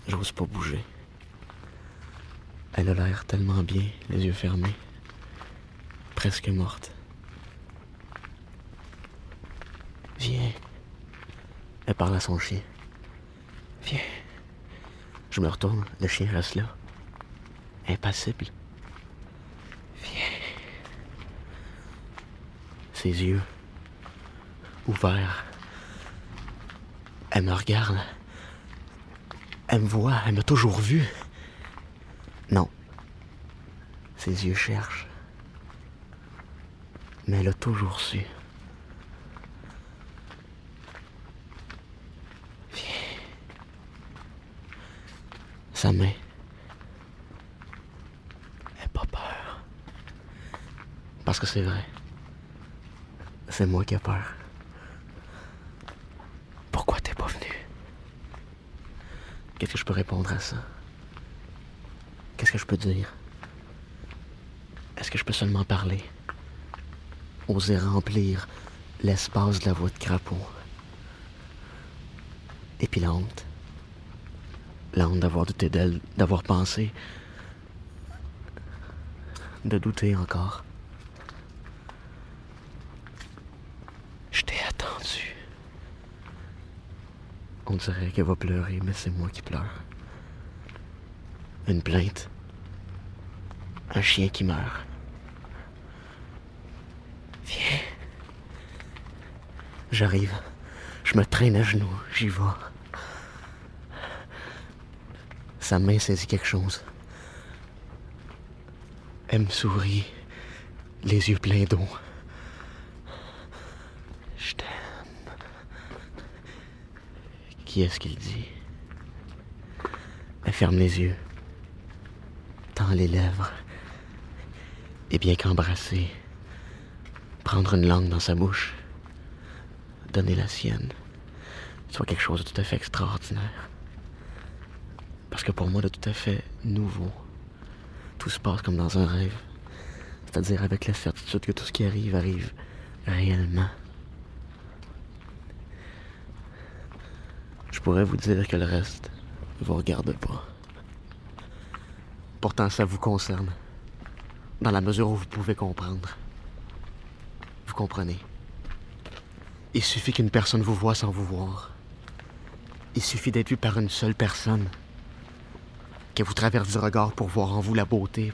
J'ose pas bouger. Elle a l'air tellement bien, les yeux fermés. Presque morte. Viens. Elle parle à son chien. Viens. Je me retourne, le chien reste là. Impassible. Viens. Ses yeux ouverts. Elle me regarde. Elle me voit, elle m'a toujours vu. Non. Ses yeux cherchent. Mais elle a toujours su. Viens. Sa main. Elle pas peur. Parce que c'est vrai. C'est moi qui ai peur. Pourquoi t'es pas venu? Qu'est-ce que je peux répondre à ça? Qu'est-ce que je peux dire? Est-ce que je peux seulement parler? Oser remplir l'espace de la voix de crapaud. Et puis la honte. D'avoir douté d'elle, d'avoir pensé. De douter encore. On dirait qu'elle va pleurer, mais c'est moi qui pleure. Une plainte. Un chien qui meurt. Viens. J'arrive. Je me traîne à genoux. J'y vais. Sa main saisit quelque chose. Elle me sourit, les yeux pleins d'eau. Je t'aime. Est-ce qu'il dit? Elle ferme les yeux, tend les lèvres, et bien qu'embrasser, prendre une langue dans sa bouche, donner la sienne, soit quelque chose de tout à fait extraordinaire. Parce que pour moi, de tout à fait nouveau. Tout se passe comme dans un rêve. C'est-à-dire avec la certitude que tout ce qui arrive arrive réellement. Je pourrais vous dire que le reste ne vous regarde pas. Pourtant, ça vous concerne. Dans la mesure où vous pouvez comprendre. Vous comprenez? Il suffit qu'une personne vous voie sans vous voir. Il suffit d'être vu par une seule personne que vous traverse du regard pour voir en vous la beauté,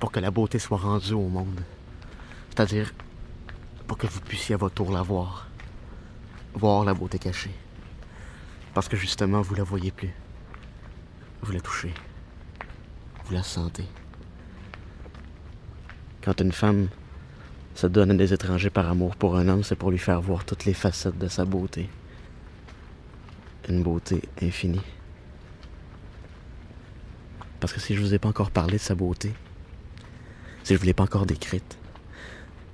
pour que la beauté soit rendue au monde. C'est-à-dire pour que vous puissiez à votre tour la voir. Voir la beauté cachée. Parce que justement, vous la voyez plus. Vous la touchez. Vous la sentez. Quand une femme se donne à des étrangers par amour pour un homme, c'est pour lui faire voir toutes les facettes de sa beauté. Une beauté infinie. Parce que si je vous ai pas encore parlé de sa beauté, si je vous l'ai pas encore décrite,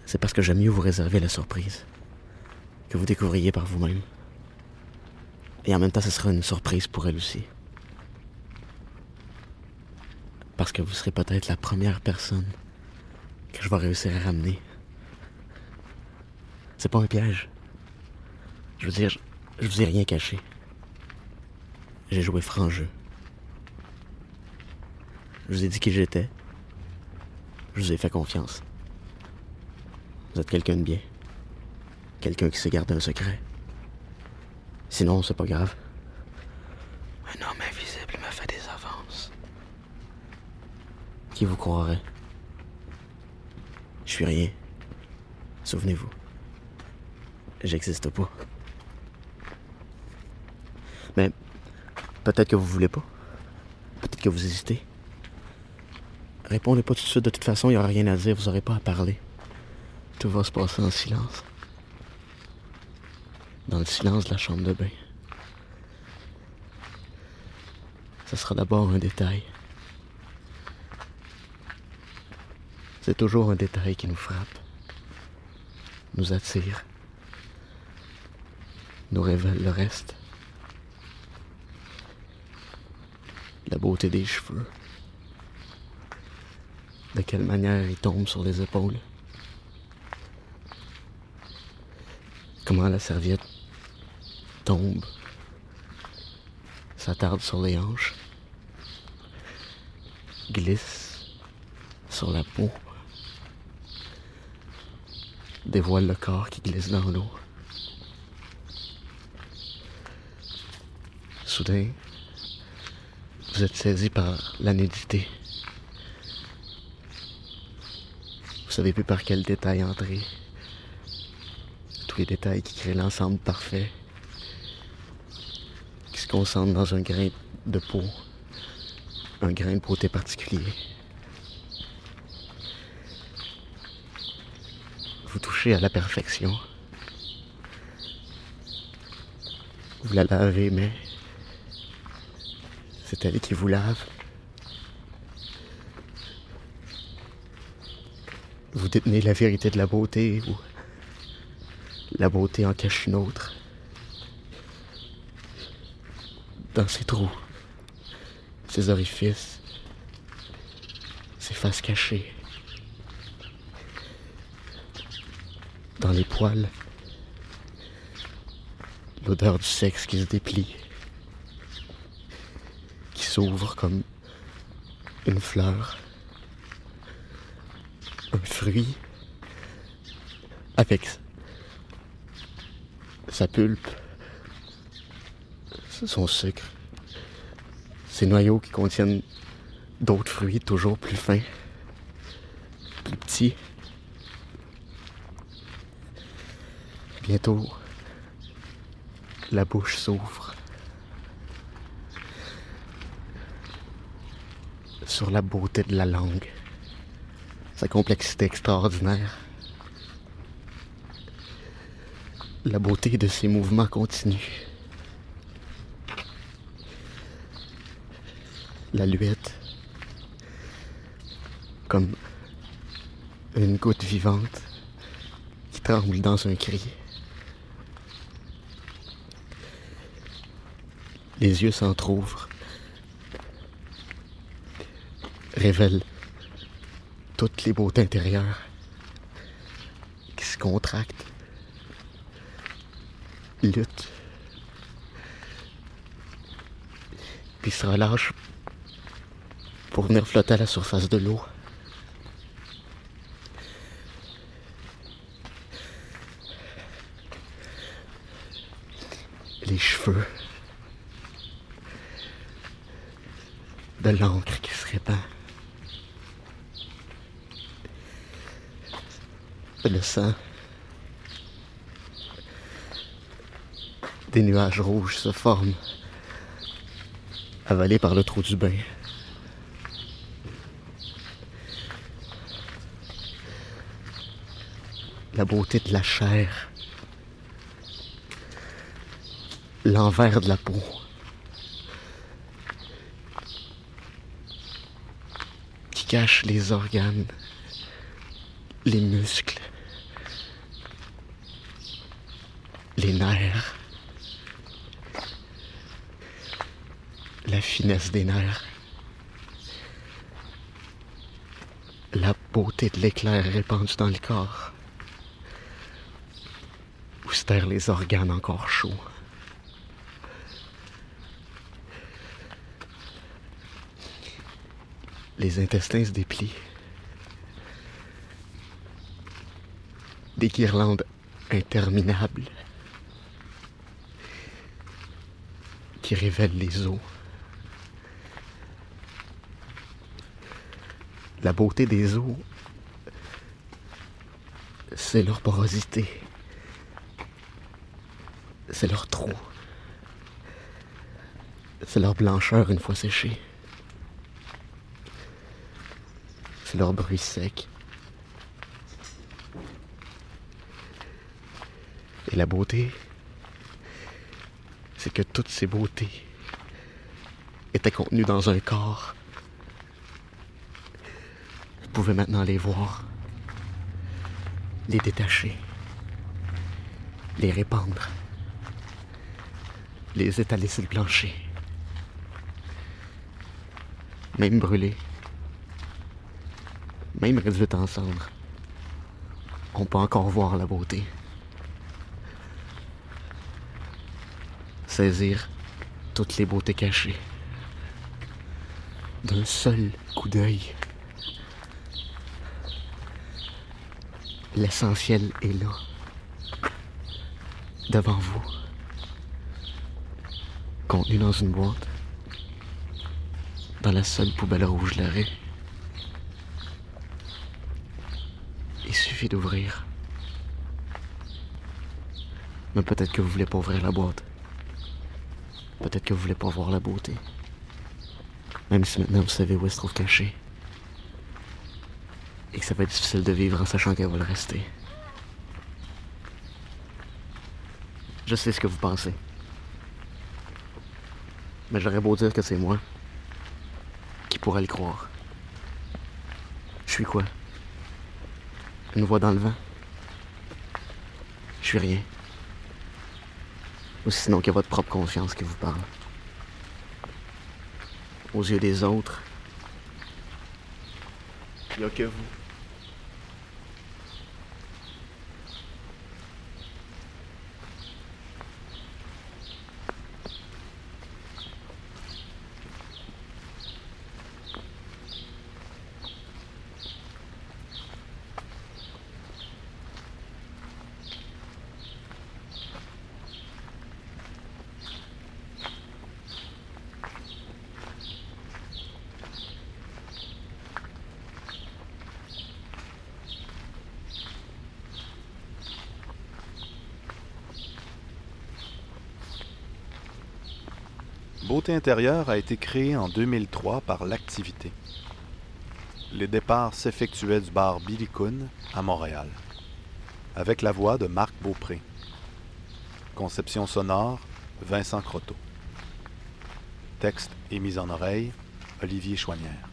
c'est parce que j'aime mieux vous réserver la surprise, que vous découvriez par vous-même. Et en même temps, ce sera une surprise pour elle aussi. Parce que vous serez peut-être la première personne que je vais réussir à ramener. C'est pas un piège. Je veux dire, je, vous ai rien caché. J'ai joué franc jeu. Je vous ai dit qui j'étais. Je vous ai fait confiance. Vous êtes quelqu'un de bien. Quelqu'un qui sait garder un secret. Sinon, c'est pas grave. Un homme invisible me fait des avances. Qui vous croirait? Je suis rien. Souvenez-vous. J'existe pas. Mais peut-être que vous voulez pas. Peut-être que vous hésitez. Répondez pas tout de suite, de toute façon, il n'y aura rien à dire, vous n'aurez pas à parler. Tout va se passer en silence. Dans le silence de la chambre de bain. Ce sera d'abord un détail. C'est toujours un détail qui nous frappe, nous attire, nous révèle le reste. La beauté des cheveux. De quelle manière il tombe sur les épaules. Comment la serviette tombe, s'attarde sur les hanches, glisse sur la peau, dévoile le corps qui glisse dans l'eau. Soudain, vous êtes saisi par la nudité. Vous savez plus par quel détail entrer. Tous les détails qui créent l'ensemble parfait, concentrent dans un grain de peau, un grain de beauté particulier. Vous touchez à la perfection. Vous la lavez, mais c'est elle qui vous lave. Vous détenez la vérité de la beauté ou la beauté en cache une autre. Dans ses trous, ses orifices, ses faces cachées. Dans les poils, l'odeur du sexe qui se déplie, qui s'ouvre comme une fleur. Un fruit. Avec sa pulpe, son sucre, ses noyaux qui contiennent d'autres fruits toujours plus fins, plus petits. Bientôt, la bouche s'ouvre. Sur la beauté de la langue, sa complexité extraordinaire, la beauté de ses mouvements continus. La luette, comme une goutte vivante qui tremble dans un cri. Les yeux s'entr'ouvrent, révèlent toutes les beautés intérieures qui se contractent, luttent, puis se relâchent pour venir flotter à la surface de l'eau. Les cheveux de l'encre qui se répand. Le sang. Des nuages rouges se forment, avalés par le trou du bain. La beauté de la chair. L'envers de la peau. Qui cache les organes, les muscles, les nerfs, la finesse des nerfs, la beauté de l'éclair répandu dans le corps, les organes encore chauds. Les intestins se déplient. Des guirlandes interminables qui révèlent les os. La beauté des os, c'est leur porosité. C'est leur trou. C'est leur blancheur une fois séchée. C'est leur bruit sec. Et la beauté, c'est que toutes ces beautés étaient contenues dans un corps. Vous pouvez maintenant les voir, les détacher, les répandre, les étaler sur le plancher, même brûler, même réduite en cendres. On peut encore voir la beauté. Saisir toutes les beautés cachées. D'un seul coup d'œil. L'essentiel est là. Devant vous. Contenu dans une boîte. Dans la seule poubelle rouge de la rue. Il suffit d'ouvrir. Mais peut-être que vous voulez pas ouvrir la boîte. Peut-être que vous voulez pas voir la beauté. Même si maintenant vous savez où elle se trouve cachée. Et que ça va être difficile de vivre en sachant qu'elle va le rester. Je sais ce que vous pensez. Mais j'aurais beau dire que c'est moi. Qui pourrait le croire? Je suis quoi? Une voix dans le vent? Je suis rien. Ou sinon a votre propre conscience qui vous parle. Aux yeux des autres, il n'y a que vous. Beauté intérieure a été créé en 2003 par l'activité. Les départs s'effectuaient du bar Billy Coon à Montréal, avec la voix de Marc Beaupré. Conception sonore, Vincent Croteau. Texte et mise en oreille, Olivier Chouanière.